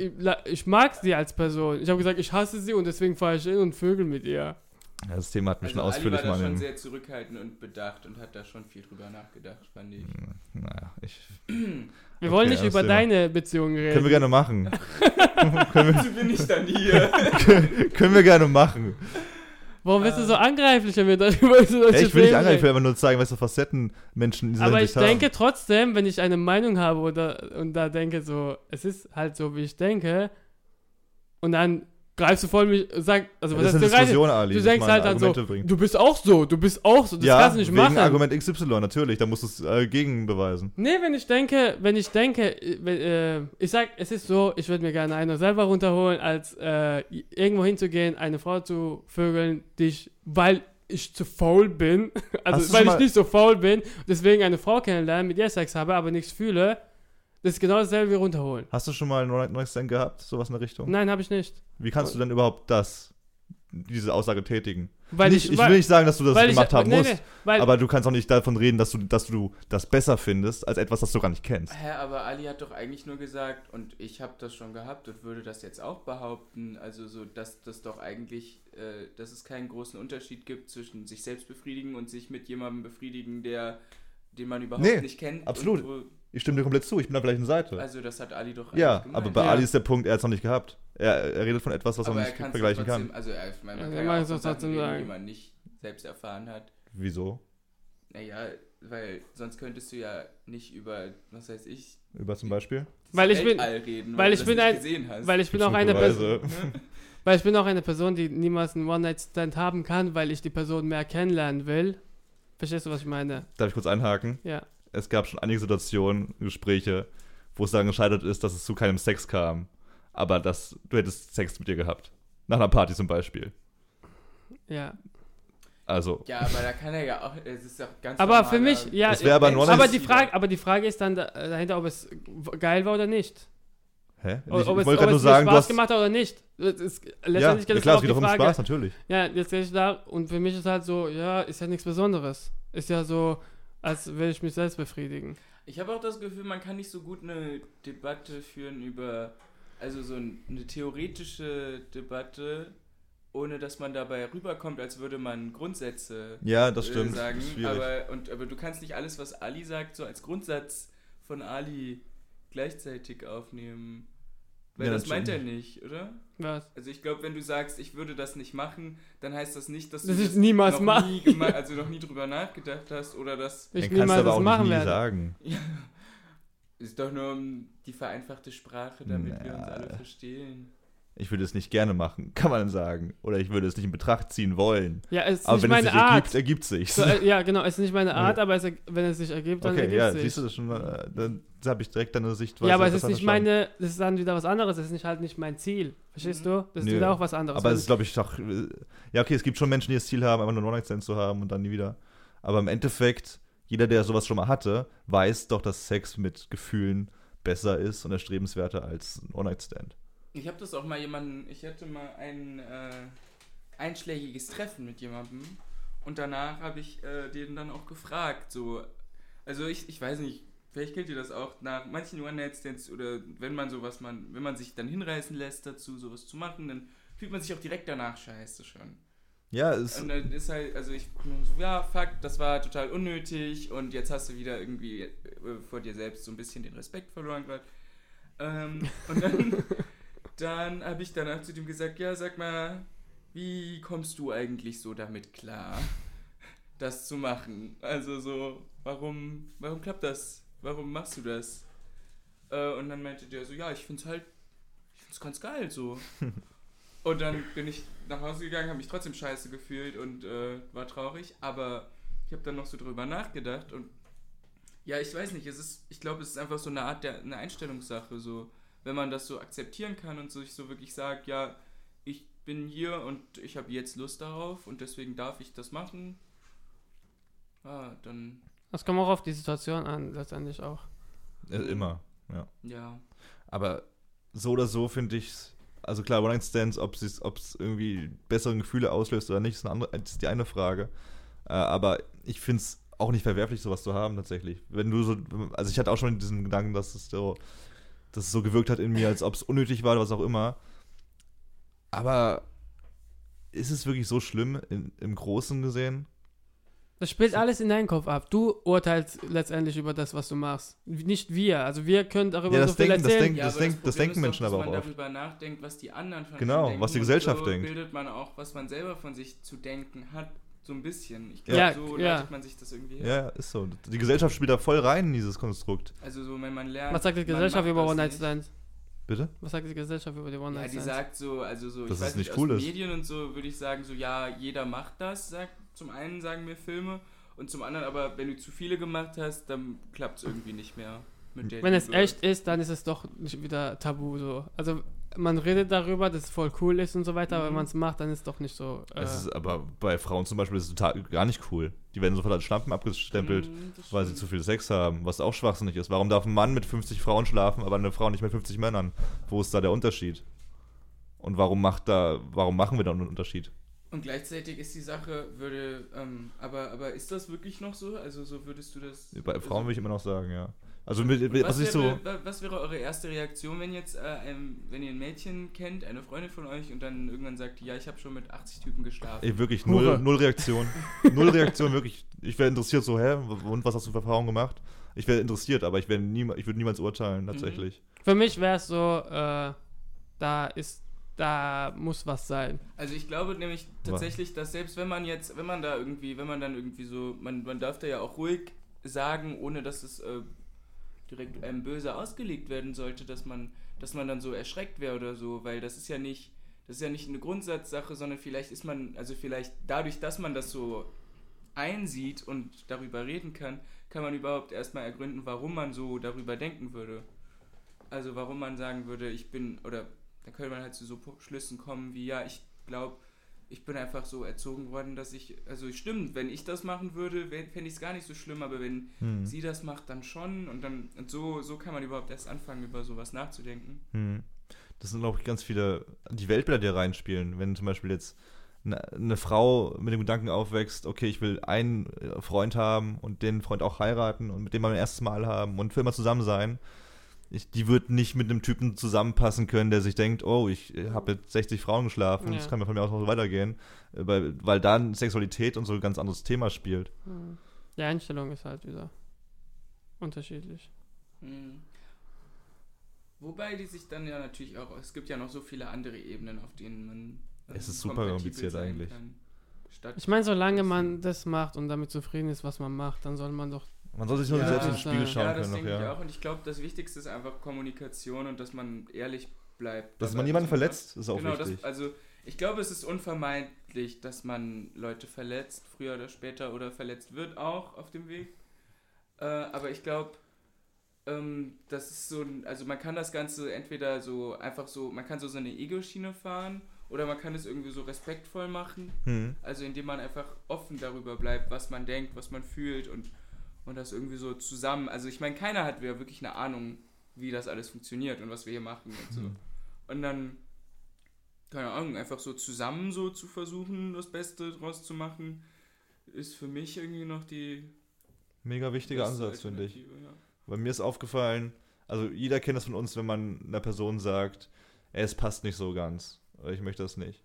ich mag sie als Person. Ich habe gesagt, ich hasse sie und deswegen fahre ich hin und vögel mit ihr. ja, das Thema hat mich Also schon Ali ausführlich war da mal schon in sehr zurückhaltend und bedacht und hat da schon viel drüber nachgedacht, fand ich. Naja, ich, Wir wollen Okay, nicht das über Thema. deine Beziehung reden. können wir gerne machen. <laughs> Also bin ich dann hier. <laughs> können wir gerne machen. Warum bist du so angreiflich, wenn wir darüber so solche ich will nicht Themen angreifen, ich will reden? einfach nur zeigen, was für Facetten Menschen in dieser Aber ich Hinsicht denke haben. trotzdem, wenn ich eine Meinung habe oder und da denke so, es ist halt so, wie ich denke, und dann greifst du voll mich, sag, also was das ist heißt eine du rein? Diskussion, Ali. Du denkst halt dann so, bringt. du bist auch so, du bist auch so, das ja, kannst du nicht wegen machen. Argument XY, natürlich, da musst du es äh, gegenbeweisen. Nee, wenn ich denke, wenn ich denke, äh, äh, ich sag, es ist so, ich würde mir gerne eine selber runterholen, als äh, irgendwo hinzugehen, eine Frau zu vögeln, die ich, weil ich zu faul bin, <laughs> also weil ich nicht so faul bin, deswegen eine Frau kennenlernen, mit ihr Sex habe, aber nichts fühle, das ist genau dasselbe wie runterholen. Hast du schon mal einen One-Night-Stand gehabt, sowas in der Richtung? Nein, habe ich nicht. Wie kannst du denn überhaupt das, diese Aussage tätigen? Weil nicht, ich, ich weil, will nicht sagen, dass du das weil ich- gemacht haben nee, musst, nee, weil, aber du kannst auch nicht davon reden, dass du, dass du das besser findest, als etwas, das du gar nicht kennst. Hä, aber Ali hat doch eigentlich nur gesagt, und ich habe das schon gehabt und würde das jetzt auch behaupten, also so, dass das doch eigentlich, äh, dass es keinen großen Unterschied gibt zwischen sich selbst befriedigen und sich mit jemandem befriedigen, der den man überhaupt Nee, nicht kennt. absolut. Und wo, Ich stimme dir komplett zu, ich bin auf der gleichen Seite. also das hat Ali doch ja, eigentlich gemeint. aber bei Ja. Ali ist der Punkt, er hat es noch nicht gehabt. Er, er redet von etwas, was aber er nicht vergleichen trotzdem, kann. Also er, ich meine, man Ja, kann ja kann auch Sachen reden, die man nicht selbst erfahren hat. Wieso? Naja, weil sonst könntest du ja nicht über, was weiß ich, Über zum Beispiel? Weil ich bin- reden, weil du ich bin ein- gesehen hast. weil ich bin auch eine? Person, <laughs> weil ich bin auch eine Person, die niemals einen One-Night-Stand haben kann, weil ich die Person mehr kennenlernen will. Verstehst du, was ich meine? Darf ich kurz einhaken? Ja. Es gab schon einige Situationen, Gespräche, wo es daran gescheitert ist, dass es zu keinem Sex kam. Aber dass du hättest Sex mit ihr gehabt. Nach einer Party zum Beispiel. Ja. Also, Ja, aber da kann er ja auch, es ist doch ganz Aber normaler- für mich, ja, Das wäre aber ein Mensch- aber die Frage, aber die Frage ist dann da, dahinter, ob es geil war oder nicht. hä? Ob, ich ob ich es, wollte ob gerade nur es sagen, mir du Spaß hast. gemacht hat oder nicht. Das ist, Ja, letztendlich ja, geht es klar, es geht doch um. Spaß, natürlich. Ja, jetzt gehe ich da und für mich ist halt so, ja, ist ja nichts Besonderes. Ist ja so, als will ich mich selbst befriedigen. Ich habe auch das Gefühl, man kann nicht so gut eine Debatte führen über, also so ein- eine theoretische Debatte, ohne dass man dabei rüberkommt, als würde man Grundsätze Ja, das äh, stimmt. sagen. Schwierig. Aber, und, aber du kannst nicht alles, was Ali sagt, so als Grundsatz von Ali gleichzeitig aufnehmen. Weil Ja, das das meint er nicht, oder? Was? Also ich glaube, wenn du sagst, ich würde das nicht machen, dann heißt das nicht, dass Das du ich niemals noch mach- nie gema- also noch nie drüber nachgedacht hast oder das Ich Dann kannst du niemals aber das auch machen nicht nie werde. sagen. ist doch nur um die vereinfachte Sprache, damit wir uns Na. alle verstehen. Ich würde es nicht gerne machen, <laughs> kann man sagen. Oder ich würde es nicht in Betracht ziehen wollen. Ja, es ist Aber nicht wenn es meine sich Art. ergibt, ergibt sich. So, äh, ja, genau, es ist nicht meine Art, aber es, wenn es sich ergibt, dann Okay, ergibt ja, es sich. siehst du das schon, äh, dann habe ich direkt deine Sichtweise. ja, aber es ist nicht meine, das ist dann wieder was anderes, es ist nicht halt nicht mein Ziel. Verstehst du? Das ist Nö. wieder auch was anderes. Aber es ist, glaube ich, doch. äh, Ja, okay, es gibt schon Menschen, die das Ziel haben, einfach nur One-Night-Stand zu haben und dann nie wieder. Aber im Endeffekt, jeder, der sowas schon mal hatte, weiß doch, dass Sex mit Gefühlen besser ist und erstrebenswerter als ein One-Night-Stand. Ich habe das auch mal jemanden, ich hatte mal ein äh, einschlägiges Treffen mit jemandem und danach habe ich äh, den dann auch gefragt, so, also ich, ich weiß nicht, vielleicht kennt ihr das auch, nach manchen One-Night-Stands oder wenn man sowas, man, wenn man sich dann hinreißen lässt dazu, sowas zu machen, dann fühlt man sich auch direkt danach scheiße schon. Ja, es, Und dann ist halt, also ich so, ja, fuck, das war total unnötig und jetzt hast du wieder irgendwie äh, vor dir selbst so ein bisschen den Respekt verloren gerade. Ähm, und dann, <laughs> dann habe ich danach zu dem gesagt, ja, sag mal, wie kommst du eigentlich so damit klar, <laughs> das zu machen? Also so, warum, warum klappt das? Warum machst du das? Äh, und dann meinte der so, ja, ich find's halt, ich find's ganz geil so. <laughs> Und dann bin ich nach Hause gegangen, habe mich trotzdem scheiße gefühlt und äh, war traurig. Aber ich habe dann noch so drüber nachgedacht und ja, ich weiß nicht, es ist, ich glaube, es ist einfach so eine Art der, eine Einstellungssache, so, wenn man das so akzeptieren kann und sich so wirklich sagt, ja, ich bin hier und ich habe jetzt Lust darauf und deswegen darf ich das machen. Ah, dann, Das kommt auch auf die Situation an, letztendlich auch. Äh, immer, ja. ja. Aber so oder so finde ich also klar, One-Night-Stands, ob es irgendwie bessere Gefühle auslöst oder nicht, ist, eine andere, ist die eine Frage. Äh, aber ich finde es auch nicht verwerflich, sowas zu haben, tatsächlich. Wenn du so, also ich hatte auch schon diesen Gedanken, dass es so, dass es so gewirkt hat in mir, als ob es unnötig war oder was auch immer. Aber ist es wirklich so schlimm in, im Großen gesehen? Das spielt alles in deinen Kopf ab. Du urteilst letztendlich über das, was du machst. Nicht wir. Also wir können darüber Ja, das so viel denken- das erzählen. denken- Ja, das das Problem denken ist Menschen doch, aber dass auch man oft. darüber nachdenkt, was die anderen von Genau, was die Gesellschaft und so denkt. bildet man auch, was man selber von sich zu denken hat, so ein bisschen. Ich Ja. glaube, so Ja, ja. leitet man sich das irgendwie hin. Ja, ist so. Die Gesellschaft spielt da voll rein in dieses Konstrukt. Also so, wenn man lernt. Was sagt die Gesellschaft über das One-Night-Stands? Bitte? Was sagt die Gesellschaft über die Ja, die sagt so, also so, Dass ich weiß nicht cool aus ist. Medien und so würde ich sagen, so, ja, jeder macht das, sagt zum einen sagen mir Filme und zum anderen aber, wenn du zu viele gemacht hast, dann klappt es irgendwie nicht mehr mit Wenn es echt ist, dann ist es doch nicht wieder tabu so. Also man redet darüber, dass es voll cool ist und so weiter, aber wenn Mhm. man es macht, dann ist es doch nicht so. Äh, Es ist aber bei Frauen zum Beispiel ist es total gar nicht cool. Die werden sofort als Schlampen abgestempelt, Mhm, weil sie zu viel Sex haben, was auch schwachsinnig ist. Warum darf ein Mann mit 50 Frauen schlafen, aber eine Frau nicht mit 50 Männern? Wo ist da der Unterschied? Und warum macht da, warum machen wir da einen Unterschied? Und gleichzeitig ist die Sache, würde, ähm, aber, aber ist das wirklich noch so? Also so würdest du das... Bei also, Frauen würde ich immer noch sagen, ja. Also mit, mit, was, was ich so. wäre, wa- was wäre eure erste Reaktion, wenn jetzt, äh, ein, wenn ihr ein Mädchen kennt, eine Freundin von euch und dann irgendwann sagt, ja, ich habe schon mit 80 Typen geschlafen? Ey, wirklich null, null Reaktion. <laughs> null Reaktion, wirklich. Ich wäre interessiert, so, hä? Und was hast du für Erfahrungen gemacht? Ich wäre interessiert, aber ich, wär niema, ich würde niemals urteilen, tatsächlich. Für mich wäre es so, äh, da ist, da muss was sein. Also ich glaube nämlich tatsächlich, dass selbst wenn man jetzt, wenn man da irgendwie, wenn man dann irgendwie so, man, man darf da ja auch ruhig sagen, ohne dass es äh, direkt einem böse ausgelegt werden sollte, dass man, dass man dann so erschreckt wäre oder so, weil das ist ja nicht, das ist ja nicht eine Grundsatzsache, sondern vielleicht ist man, also vielleicht dadurch, dass man das so einsieht und darüber reden kann, kann man überhaupt erstmal ergründen, warum man so darüber denken würde. Also warum man sagen würde, ich bin, oder da könnte man halt zu so Schlüssen kommen wie, ja, ich glaube, ich bin einfach so erzogen worden, dass ich, also stimmt, wenn ich das machen würde, fände ich es gar nicht so schlimm, aber wenn Hm. sie das macht, dann schon und dann, und so, so kann man überhaupt erst anfangen, über sowas nachzudenken. Hm. Das sind, glaube ich, ganz viele, die Weltbilder, die reinspielen. Wenn zum Beispiel jetzt eine, eine Frau mit dem Gedanken aufwächst, okay, ich will einen Freund haben und den Freund auch heiraten und mit dem mal ein erstes Mal haben und für immer zusammen sein. Ich, die wird nicht mit einem Typen zusammenpassen können, der sich denkt, oh, ich habe mit 60 Frauen geschlafen, Ja. das kann mir von mir aus noch so weitergehen, äh, weil, weil dann Sexualität und so ein ganz anderes Thema spielt. Hm. Die Einstellung ist halt wieder unterschiedlich. Hm. Wobei die sich dann ja natürlich auch, es gibt ja noch so viele andere Ebenen, auf denen man Es ist super kompliziert eigentlich. kann. Statt Ich meine, solange man das macht und damit zufrieden ist, was man macht, dann soll man doch. Man soll sich nur Ja, selbst ins Spiegel schauen ja, das können. denke Noch, ich ja. auch. Und ich glaube, das Wichtigste ist einfach Kommunikation und dass man ehrlich bleibt. Dass dabei, man niemanden man verletzt, ist auch genau, wichtig. Das, also ich glaube, es ist unvermeidlich, dass man Leute verletzt, früher oder später, oder verletzt wird auch auf dem Weg. Äh, aber ich glaube, ähm, das ist so ein, also man kann das Ganze entweder so einfach so, man kann so seine Ego-Schiene fahren oder man kann es irgendwie so respektvoll machen. Hm. Also indem man einfach offen darüber bleibt, was man denkt, was man fühlt und, und das irgendwie so zusammen. Also ich meine, keiner hat ja wirklich eine Ahnung, wie das alles funktioniert und was wir hier machen und so. Hm. Und dann, keine Ahnung, einfach so zusammen so zu versuchen, das Beste draus zu machen, ist für mich irgendwie noch die Mega wichtiger Ansatz, finde ich. Ja. Weil mir ist aufgefallen, also jeder kennt das von uns, wenn man einer Person sagt, ey, es passt nicht so ganz. Oder ich möchte das nicht.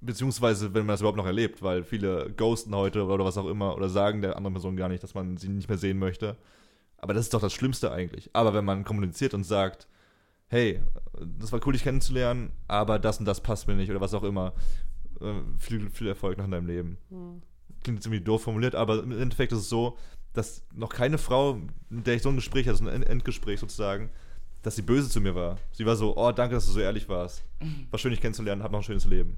Beziehungsweise, wenn man das überhaupt noch erlebt, weil viele ghosten heute oder was auch immer oder sagen der anderen Person gar nicht, dass man sie nicht mehr sehen möchte. Aber das ist doch das Schlimmste eigentlich. Aber wenn man kommuniziert und sagt, hey, das war cool, dich kennenzulernen, aber das und das passt mir nicht oder was auch immer, äh, viel, viel Erfolg noch in deinem Leben Hm. klingt ziemlich doof formuliert, aber im Endeffekt ist es so, dass noch keine Frau, mit der ich so ein Gespräch hatte, so ein End- Endgespräch sozusagen, dass sie böse zu mir war. Sie war so, oh, danke, dass du so ehrlich warst. <laughs> War schön, dich kennenzulernen, hab noch ein schönes Leben.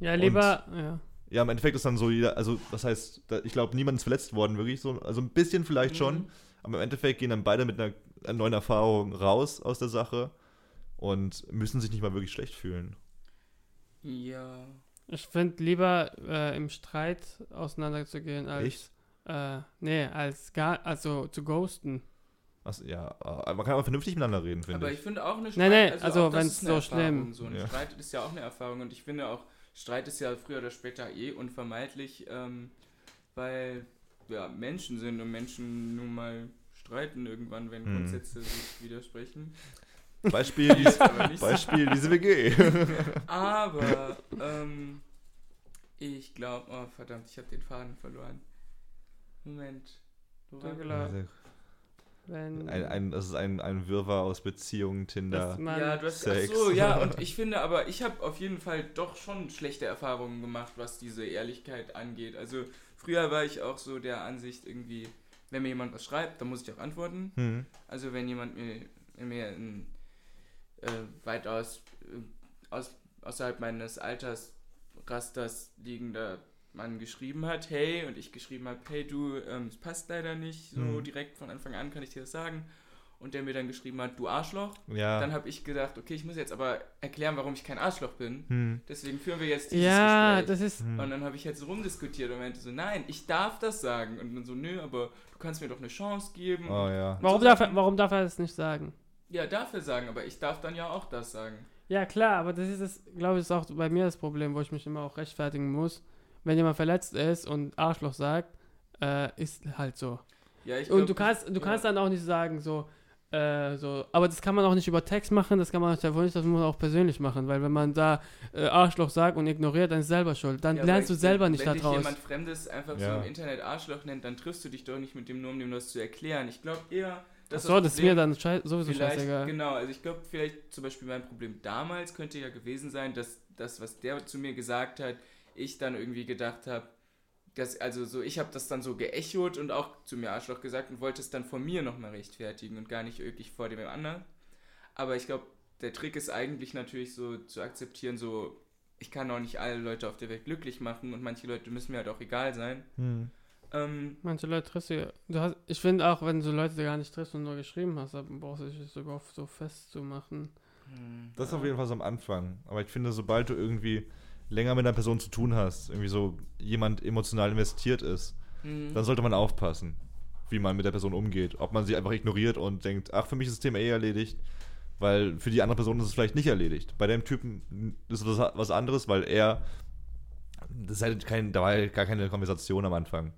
Ja, lieber, ja. Ja, im Endeffekt ist dann so jeder, also das heißt, da, ich glaube, niemand ist verletzt worden, wirklich so. Also ein bisschen vielleicht schon, Mhm. aber im Endeffekt gehen dann beide mit einer, einer neuen Erfahrung raus aus der Sache und müssen sich nicht mal wirklich schlecht fühlen. Ja. Ich finde lieber äh, im Streit auseinanderzugehen als. Echt? Äh, nee, als gar, also zu ghosten. Also, ja, aber man kann aber vernünftig miteinander reden, finde Aber ich. ich finde auch eine Nee, nee, auch also wenn's ist eine so Erfahrung, schlimm- So ein Ja. Streit ist ja auch eine Erfahrung und ich finde auch, Streit ist ja früher oder später eh unvermeidlich, ähm, weil ja, Menschen sind und Menschen nun mal streiten irgendwann, wenn Mhm. Grundsätze sich widersprechen. Beispiel, <laughs> dies. Beispiel diese WG. <laughs> Aber ähm, ich glaube, oh verdammt, ich habe den Faden verloren. Moment. Wo war Danke, ich? Leute. Wenn Ein, ein, das ist ein, ein Wirrwarr aus Beziehungen, Tinder. Ja, du hast Sex. ach so, ja, und <laughs> ich finde aber, ich habe auf jeden Fall doch schon schlechte Erfahrungen gemacht, was diese Ehrlichkeit angeht. Also früher war ich auch so der Ansicht irgendwie, wenn mir jemand was schreibt, dann muss ich auch antworten. Hm. Also wenn jemand mir, wenn mir ein, äh, weitaus äh, aus, außerhalb meines Altersrasters liegender Mann geschrieben hat, hey, und ich geschrieben habe, hey du, ähm, es passt leider nicht, so Mhm. direkt von Anfang an kann ich dir das sagen. Und der mir dann geschrieben hat, du Arschloch. Ja. Dann habe ich gedacht, okay, ich muss jetzt aber erklären, warum ich kein Arschloch bin. hm. Deswegen führen wir jetzt dieses ja, Gespräch. das ist. Hm. Und dann habe ich jetzt so rumdiskutiert und meinte so, nein, ich darf das sagen. Und dann so, nö, aber du kannst mir doch eine Chance geben. Oh ja. Warum so darf, er, warum darf er das nicht sagen? Ja, darf er sagen, aber ich darf dann ja auch das sagen. Ja, klar, aber das ist, das, glaube ich, ist auch bei mir das Problem, wo ich mich immer auch rechtfertigen muss. Wenn jemand verletzt ist und Arschloch sagt, äh, ist halt so. Ja, ich und glaub, du kannst, du ja. kannst dann auch nicht sagen, so, äh, so, aber das kann man auch nicht über Text machen, das kann man auch telefonisch, das muss man auch persönlich machen, weil wenn man da äh, Arschloch sagt und ignoriert, dann ist selber schuld. Dann Ja, lernst du selber nicht wenn da dich jemand Fremdes einfach Ja. so im Internet Arschloch nennt, dann triffst du dich doch nicht mit dem nur, um dem das zu erklären. Ich glaube eher, dass Achso, das ist mir dann schei sowieso vielleicht, scheißegal. Genau, also ich glaube, vielleicht zum Beispiel mein Problem damals könnte ja gewesen sein, dass das, was der zu mir gesagt hat, ich dann irgendwie gedacht habe, dass, also so, ich habe das dann so geechot und auch zu mir Arschloch gesagt und wollte es dann von mir nochmal rechtfertigen und gar nicht wirklich vor dem anderen. Aber ich glaube, der Trick ist eigentlich natürlich so zu akzeptieren, so, ich kann auch nicht alle Leute auf der Welt glücklich machen und manche Leute müssen mir halt auch egal sein. Hm. Ähm, Manche Leute triffst du, ja- du hast, ich finde auch, wenn du Leute gar nicht triffst und nur geschrieben hast, dann brauchst du dich sogar so festzumachen. Das ist auf jeden Fall so am Anfang. Aber ich finde, sobald du irgendwie länger mit einer Person zu tun hast, irgendwie so jemand emotional investiert ist, mhm. dann sollte man aufpassen, wie man mit der Person umgeht. Ob man sie einfach ignoriert und denkt, ach, für mich ist das Thema eh erledigt, weil für die andere Person ist es vielleicht nicht erledigt. Bei dem Typen ist es was, anderes, weil er, das ist halt kein, da war halt gar keine Konversation am Anfang.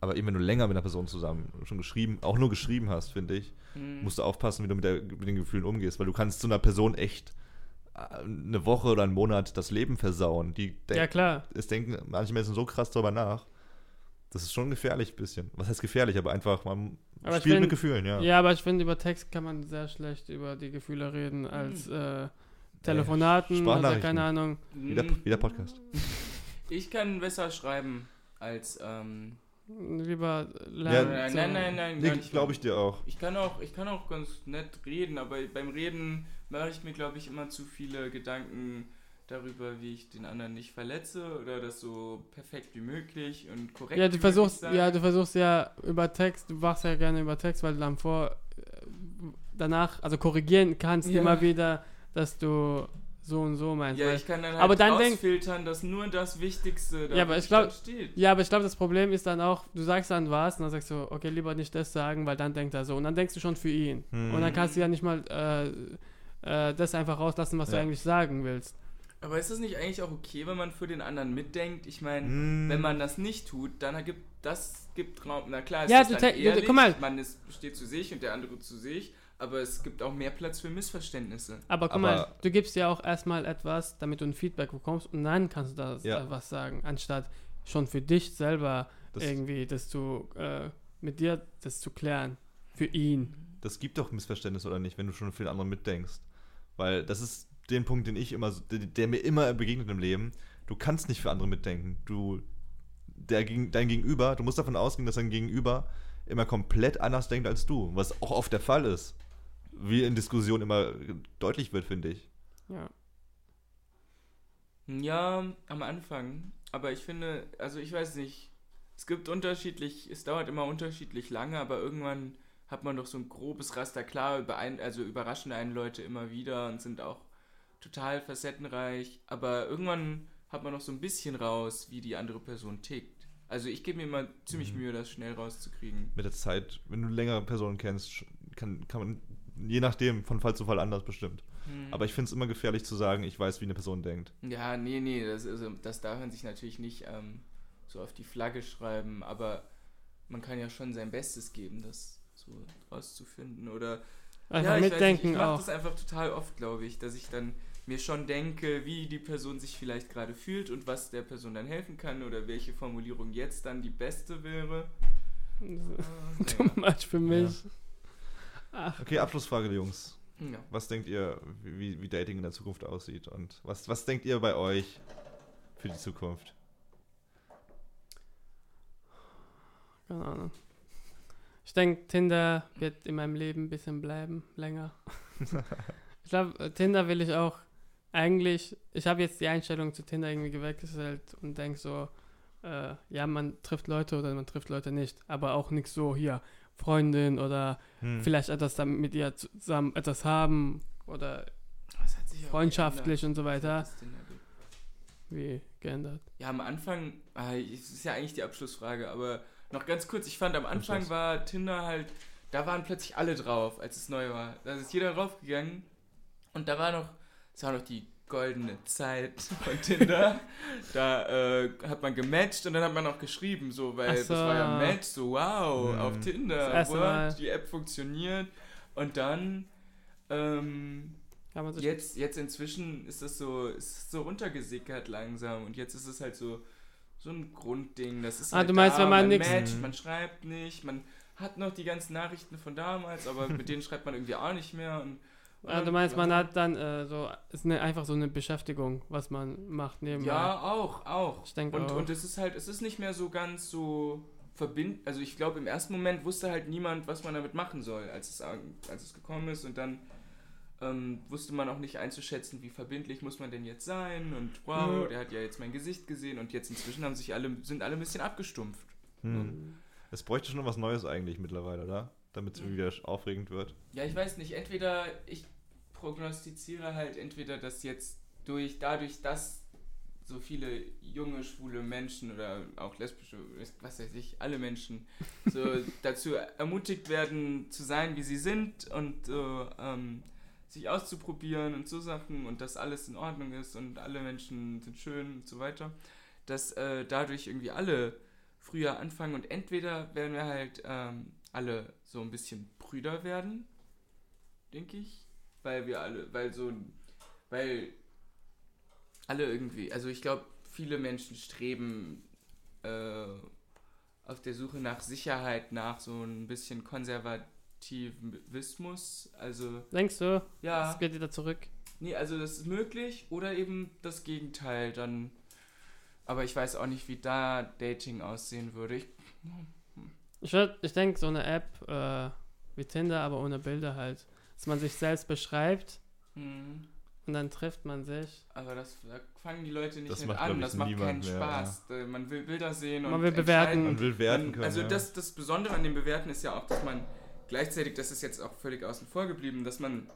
Aber eben wenn du länger mit einer Person zusammen schon geschrieben, auch nur geschrieben hast, finde ich, Mhm. musst du aufpassen, wie du mit, der, mit den Gefühlen umgehst, weil du kannst zu einer Person echt eine Woche oder einen Monat das Leben versauen. Die denk- Ja, klar. es denken manche Menschen so krass darüber nach. Das ist schon gefährlich ein bisschen. Was heißt gefährlich, aber einfach, man Aber ich spielt find- mit Gefühlen, ja. Ja, aber ich finde, über Text kann man sehr schlecht über die Gefühle reden als äh, Telefonaten oder keine Ahnung. Wie der, wie der Podcast. <laughs> Ich kann besser schreiben als ähm, Lieber Ja, lernen. nein, so. nein, nein, nein, Nee, glaube ich dir auch. Ich kann auch, ich kann auch ganz nett reden, aber beim Reden mache ich mir, glaube ich, immer zu viele Gedanken darüber, wie ich den anderen nicht verletze oder das so perfekt wie möglich und korrekt Ja, wie du versuchst, möglich ja, du versuchst ja über Text, du machst ja gerne über Text, weil du dann vor, äh, danach, also korrigieren kannst Ja. immer wieder, dass du so und so meinst. Ja, weil, ich kann dann halt aber dann denk- ausfiltern, dass nur das Wichtigste da Ja, aber ich glaub- steht. ja, aber ich glaube, das Problem ist dann auch, du sagst dann was und dann sagst du, okay, lieber nicht das sagen, weil dann denkt er so. Und dann denkst du schon für ihn. Hm. Und dann kannst du ja nicht mal äh, äh, das einfach rauslassen, was du Ja. eigentlich sagen willst. Aber ist es nicht eigentlich auch okay, wenn man für den anderen mitdenkt? Ich meine, Hm. wenn man das nicht tut, dann ergibt das gibt Raum. Na klar, es Ja, ist du dann du- ehrlich, guck mal. man ist, steht zu sich und der andere zu sich, aber es gibt auch mehr Platz für Missverständnisse. Aber guck Aber- mal, du gibst ja auch erstmal etwas, damit du ein Feedback bekommst und dann kannst du da Ja. äh, was sagen, anstatt schon für dich selber Das, irgendwie das zu, äh, mit dir das zu klären. Für ihn. das gibt doch Missverständnisse oder nicht, wenn du schon für den anderen mitdenkst. Weil das ist den Punkt, den ich immer, so- der, der mir immer begegnet im Leben. Du kannst nicht für andere mitdenken. Du, der, dein Gegenüber, du musst davon ausgehen, dass dein Gegenüber immer komplett anders denkt als du, was auch oft der Fall ist. wie in Diskussionen immer deutlich wird, finde ich. Ja. Ja, am Anfang. Aber ich finde, also ich weiß nicht, es gibt unterschiedlich, es dauert immer unterschiedlich lange, aber irgendwann hat man doch so ein grobes Raster. Klar, überein, also überraschen einen Leute immer wieder und sind auch total facettenreich, aber irgendwann hat man noch so ein bisschen raus, wie die andere Person tickt. Also ich gebe mir immer ziemlich Mhm. Mühe, das schnell rauszukriegen. Mit der Zeit, wenn du längere Personen kennst, kann, kann man je nachdem von Fall zu Fall anders bestimmt. Hm. Aber ich finde es immer gefährlich zu sagen, ich weiß, wie eine Person denkt. Ja, nee, nee, das, also, das darf man sich natürlich nicht ähm, so auf die Flagge schreiben, aber man kann ja schon sein Bestes geben, das so rauszufinden. Oder Einfach ja, ich mitdenken weiß nicht, ich mache das einfach total oft, glaube ich, dass ich dann mir schon denke, wie die Person sich vielleicht gerade fühlt und was der Person dann helfen kann oder welche Formulierung jetzt dann die beste wäre. <laughs> Ah, Too much für mich. Ach, Okay, Abschlussfrage, Jungs. ja. Was denkt ihr, wie, wie Dating in der Zukunft aussieht? Und was, was denkt ihr bei euch für die Zukunft? keine Ahnung. Ich denke, Tinder wird in meinem Leben ein bisschen bleiben, länger. <laughs> ich glaube, Tinder will ich auch eigentlich, ich habe jetzt die Einstellung zu Tinder irgendwie gewechselt und denke so, äh, ja, man trifft Leute oder man trifft Leute nicht, aber auch nichts so hier, Freundin oder Hm. vielleicht etwas damit mit ihr zusammen etwas haben oder freundschaftlich und so weiter. Wie geändert. Ja, am Anfang, es ist ja eigentlich die Abschlussfrage, aber noch ganz kurz, ich fand am Anfang war Tinder halt, da waren plötzlich alle drauf, als es neu war. Da ist jeder draufgegangen und da war noch, es war noch die goldene Zeit von <laughs> Tinder. da äh, hat man gematcht und dann hat man auch geschrieben, so, weil Ach das so. war ja Match, so wow, Mhm. auf Tinder, what, die App funktioniert und dann ähm, jetzt, jetzt inzwischen ist das so, ist so runtergesickert langsam und jetzt ist es halt so, so ein Grundding. Das ist Ah, halt du meinst, da, wenn man nix- matcht, Mhm. man schreibt nicht, man hat noch die ganzen Nachrichten von damals, aber mit denen schreibt man irgendwie auch nicht mehr. Und, und Ah, du meinst, man hat dann äh, so, ist ne, einfach so eine Beschäftigung, was man macht nebenbei. Ja, auch, auch. Ich denke Und, auch. und es ist halt, es ist nicht mehr so ganz so verbind. Also ich glaube, im ersten Moment wusste halt niemand, was man damit machen soll, als es, als es gekommen ist. Und dann ähm, wusste man auch nicht einzuschätzen, wie verbindlich muss man denn jetzt sein. Und wow, der hat ja jetzt mein Gesicht gesehen. Und jetzt inzwischen haben sich alle, sind alle ein bisschen abgestumpft. Hm. Es bräuchte schon was Neues eigentlich mittlerweile, oder? Damit es wieder aufregend wird. Ja, ich weiß nicht. Entweder ich prognostiziere halt entweder, dass jetzt durch dadurch, dass so viele junge schwule Menschen oder auch lesbische, was weiß ich, alle Menschen so <laughs> dazu ermutigt werden zu sein, wie sie sind und so ähm, sich auszuprobieren und so Sachen und dass alles in Ordnung ist und alle Menschen sind schön und so weiter, dass äh, dadurch irgendwie alle früher anfangen und entweder werden wir halt ähm, alle so ein bisschen Brüder werden, denke ich, weil wir alle, weil so, weil alle irgendwie, also ich glaube, viele Menschen streben äh, auf der Suche nach Sicherheit, nach so ein bisschen Konservativismus, also Denkst du, ja, es geht wieder zurück? nee, also das ist möglich oder eben das Gegenteil dann, aber ich weiß auch nicht, wie da Dating aussehen würde. Ich, Ich, würd- ich denke, so eine App äh, wie Tinder, aber ohne Bilder halt. Dass man sich selbst beschreibt hm. und dann trifft man sich. Aber das da fangen die Leute nicht Das mit macht, an. Das macht keinen mehr, Spaß. Äh, Man will Bilder sehen Man und will bewerten. Man will werten Man- können. Also ja. das, das Besondere an dem Bewerten ist ja auch, dass man gleichzeitig, das ist jetzt auch völlig außen vor geblieben, dass man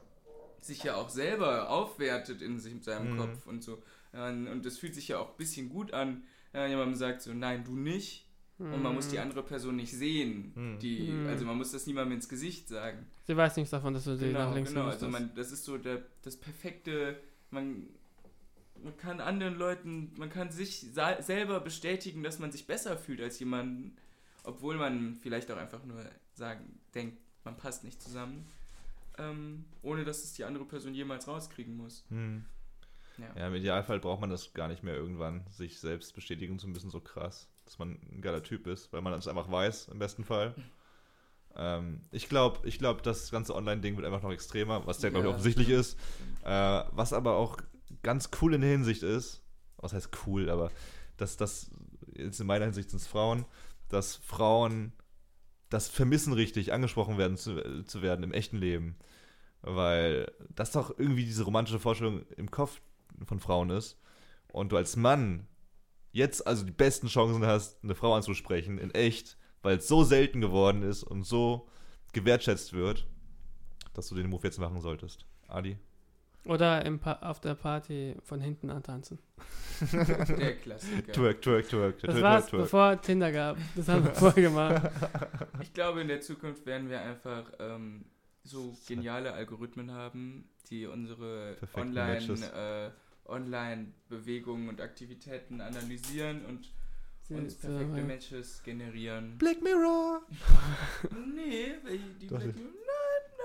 sich ja auch selber aufwertet in sich, seinem Mhm. Kopf und so. Und es fühlt sich ja auch ein bisschen gut an, wenn jemand sagt so, nein, du nicht. Und man muss die Hm. andere Person nicht sehen. Mhm. Die, Mhm. Also man muss das niemandem ins Gesicht sagen. Sie weiß nichts davon, dass du sie nach Genau, links genau. Also man, das ist so der, das perfekte, man, man kann anderen Leuten, man kann sich selber bestätigen, dass man sich besser fühlt als jemanden, obwohl man vielleicht auch einfach nur sagen, denkt, man passt nicht zusammen, ähm, ohne dass es die andere Person jemals rauskriegen muss. Hm. Ja. Ja, im Idealfall braucht man das gar nicht mehr irgendwann, sich selbst bestätigen zu müssen, so krass, dass man ein geiler Typ ist, weil man das einfach weiß, im besten Fall. Ähm, ich glaube, ich glaub, das ganze Online-Ding wird einfach noch extremer, was ja, glaube ich, Ja, offensichtlich stimmt, ist. Äh, was aber auch ganz cool in der Hinsicht ist, was heißt cool, aber dass das, jetzt in meiner Hinsicht sind es Frauen, dass Frauen das vermissen richtig, angesprochen werden zu, äh, zu werden im echten Leben. Weil das doch irgendwie diese romantische Vorstellung im Kopf von Frauen ist. Und du als Mann jetzt also die besten Chancen hast, eine Frau anzusprechen, in echt, weil es so selten geworden ist und so gewertschätzt wird, dass du den Move jetzt machen solltest. Adi? Oder im pa auf der Party von hinten antanzen. <laughs> Der Klassiker. Twerk, twerk, twerk. Das twerk. bevor Tinder gab. Das haben wir vorher gemacht. <laughs> Ich glaube, in der Zukunft werden wir einfach ähm, so geniale Algorithmen haben, die unsere Perfekten Online, Matches. äh, Online-Bewegungen und Aktivitäten analysieren und uns perfekte äh, Matches generieren. Black Mirror! <laughs> Nee, welche- die, Black-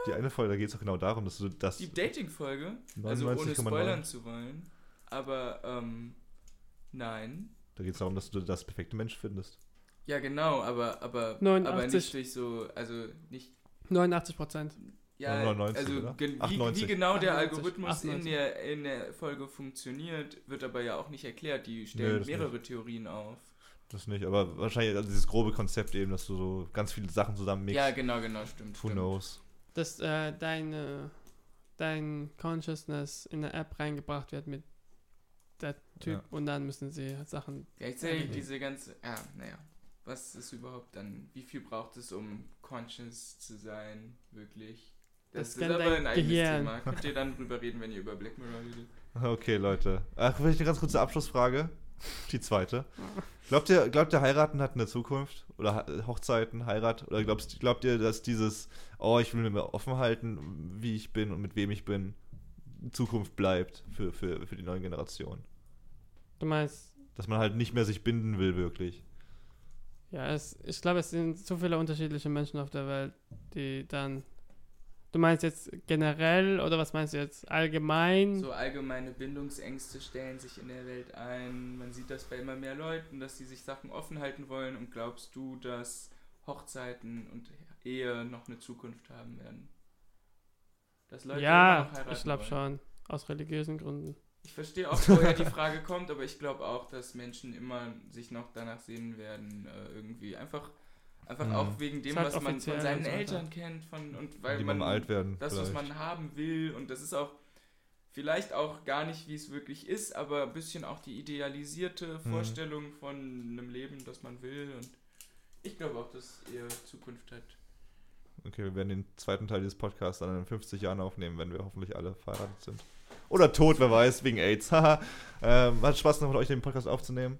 Die eine Folge, da geht es doch genau darum, dass du das. die Dating-Folge, also ohne 99,9. spoilern zu wollen, aber ähm, nein. Da geht es darum, dass du das perfekte Mensch findest. Ja, genau, aber, aber, aber 89. nicht durch so, also nicht 89 Prozent. Ja, 99, also gen- wie, 98. wie genau der 98, Algorithmus in 98. der, in der Folge funktioniert, wird aber ja auch nicht erklärt. Die stellen das mehrere Theorien auf. Das nicht, aber wahrscheinlich also dieses grobe Konzept eben, dass du so ganz viele Sachen zusammenmixst. Ja, genau, genau, stimmt. Who stimmt. knows? Dass äh, deine, dein Consciousness in eine App reingebracht wird mit der Typ Ja. und dann müssen sie Sachen. Gleichzeitig Okay. diese ganze, ja, naja. Was ist überhaupt dann, wie viel braucht es, um conscious zu sein, wirklich? Das Das, ist aber dein ein eigenes Gehirn. Thema. Könnt ihr dann drüber reden, wenn ihr über Black Mirror redet? Okay, Leute. Ach, vielleicht eine ganz kurze Abschlussfrage. Die zweite. Glaubt ihr, glaubt ihr, heiraten hat eine Zukunft? Oder Hochzeiten, Heirat? Oder glaubst, glaubt ihr, dass dieses, oh, ich will mir offen halten, wie ich bin und mit wem ich bin, Zukunft bleibt für, für, für die neue Generation? Du meinst, Dass man halt nicht mehr sich binden will, wirklich. ja, es, ich glaube, es sind so viele unterschiedliche Menschen auf der Welt, die dann. Du meinst jetzt generell oder was meinst du jetzt allgemein? So allgemeine Bindungsängste stellen sich in der Welt ein. Man sieht das bei immer mehr Leuten, dass sie sich Sachen offen halten wollen. Und glaubst du, dass Hochzeiten und Ehe noch eine Zukunft haben werden? Dass Leute immer ja, noch heiraten ich glaube schon. Aus religiösen Gründen. Ich verstehe auch, woher die <laughs> Frage kommt, aber ich glaube auch, dass Menschen immer sich noch danach sehen werden, äh, irgendwie einfach, einfach Mhm. auch wegen dem, halt was man von seinen so. Eltern kennt, von und weil die man man alt werden. das, was vielleicht. man haben will und das ist auch vielleicht auch gar nicht, wie es wirklich ist, aber ein bisschen auch die idealisierte Mhm. Vorstellung von einem Leben, das man will und ich glaube auch, dass ihr Zukunft hat. Okay, wir werden den zweiten Teil dieses Podcasts dann in 50 Jahren aufnehmen, wenn wir hoffentlich alle verheiratet sind. Oder tot, wer weiß, wegen AIDS. <laughs> Haha. ähm, hat Spaß noch mit euch den Podcast aufzunehmen.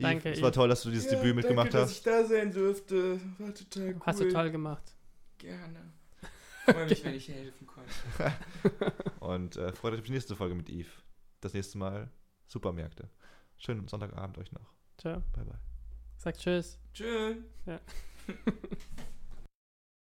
Danke, Es war toll, dass du dieses Debüt mitgemacht dass hast. ich da sein durfte. War total cool. Hast du toll gemacht. Gerne. <laughs> Freue mich, wenn ich helfen konnte. <laughs> Und äh, freut euch auf die nächste Folge mit Yves. Das nächste Mal Supermärkte. Schönen Sonntagabend euch noch. Ciao. Bye bye. Sag Tschüss. Tschö. Ja. <laughs>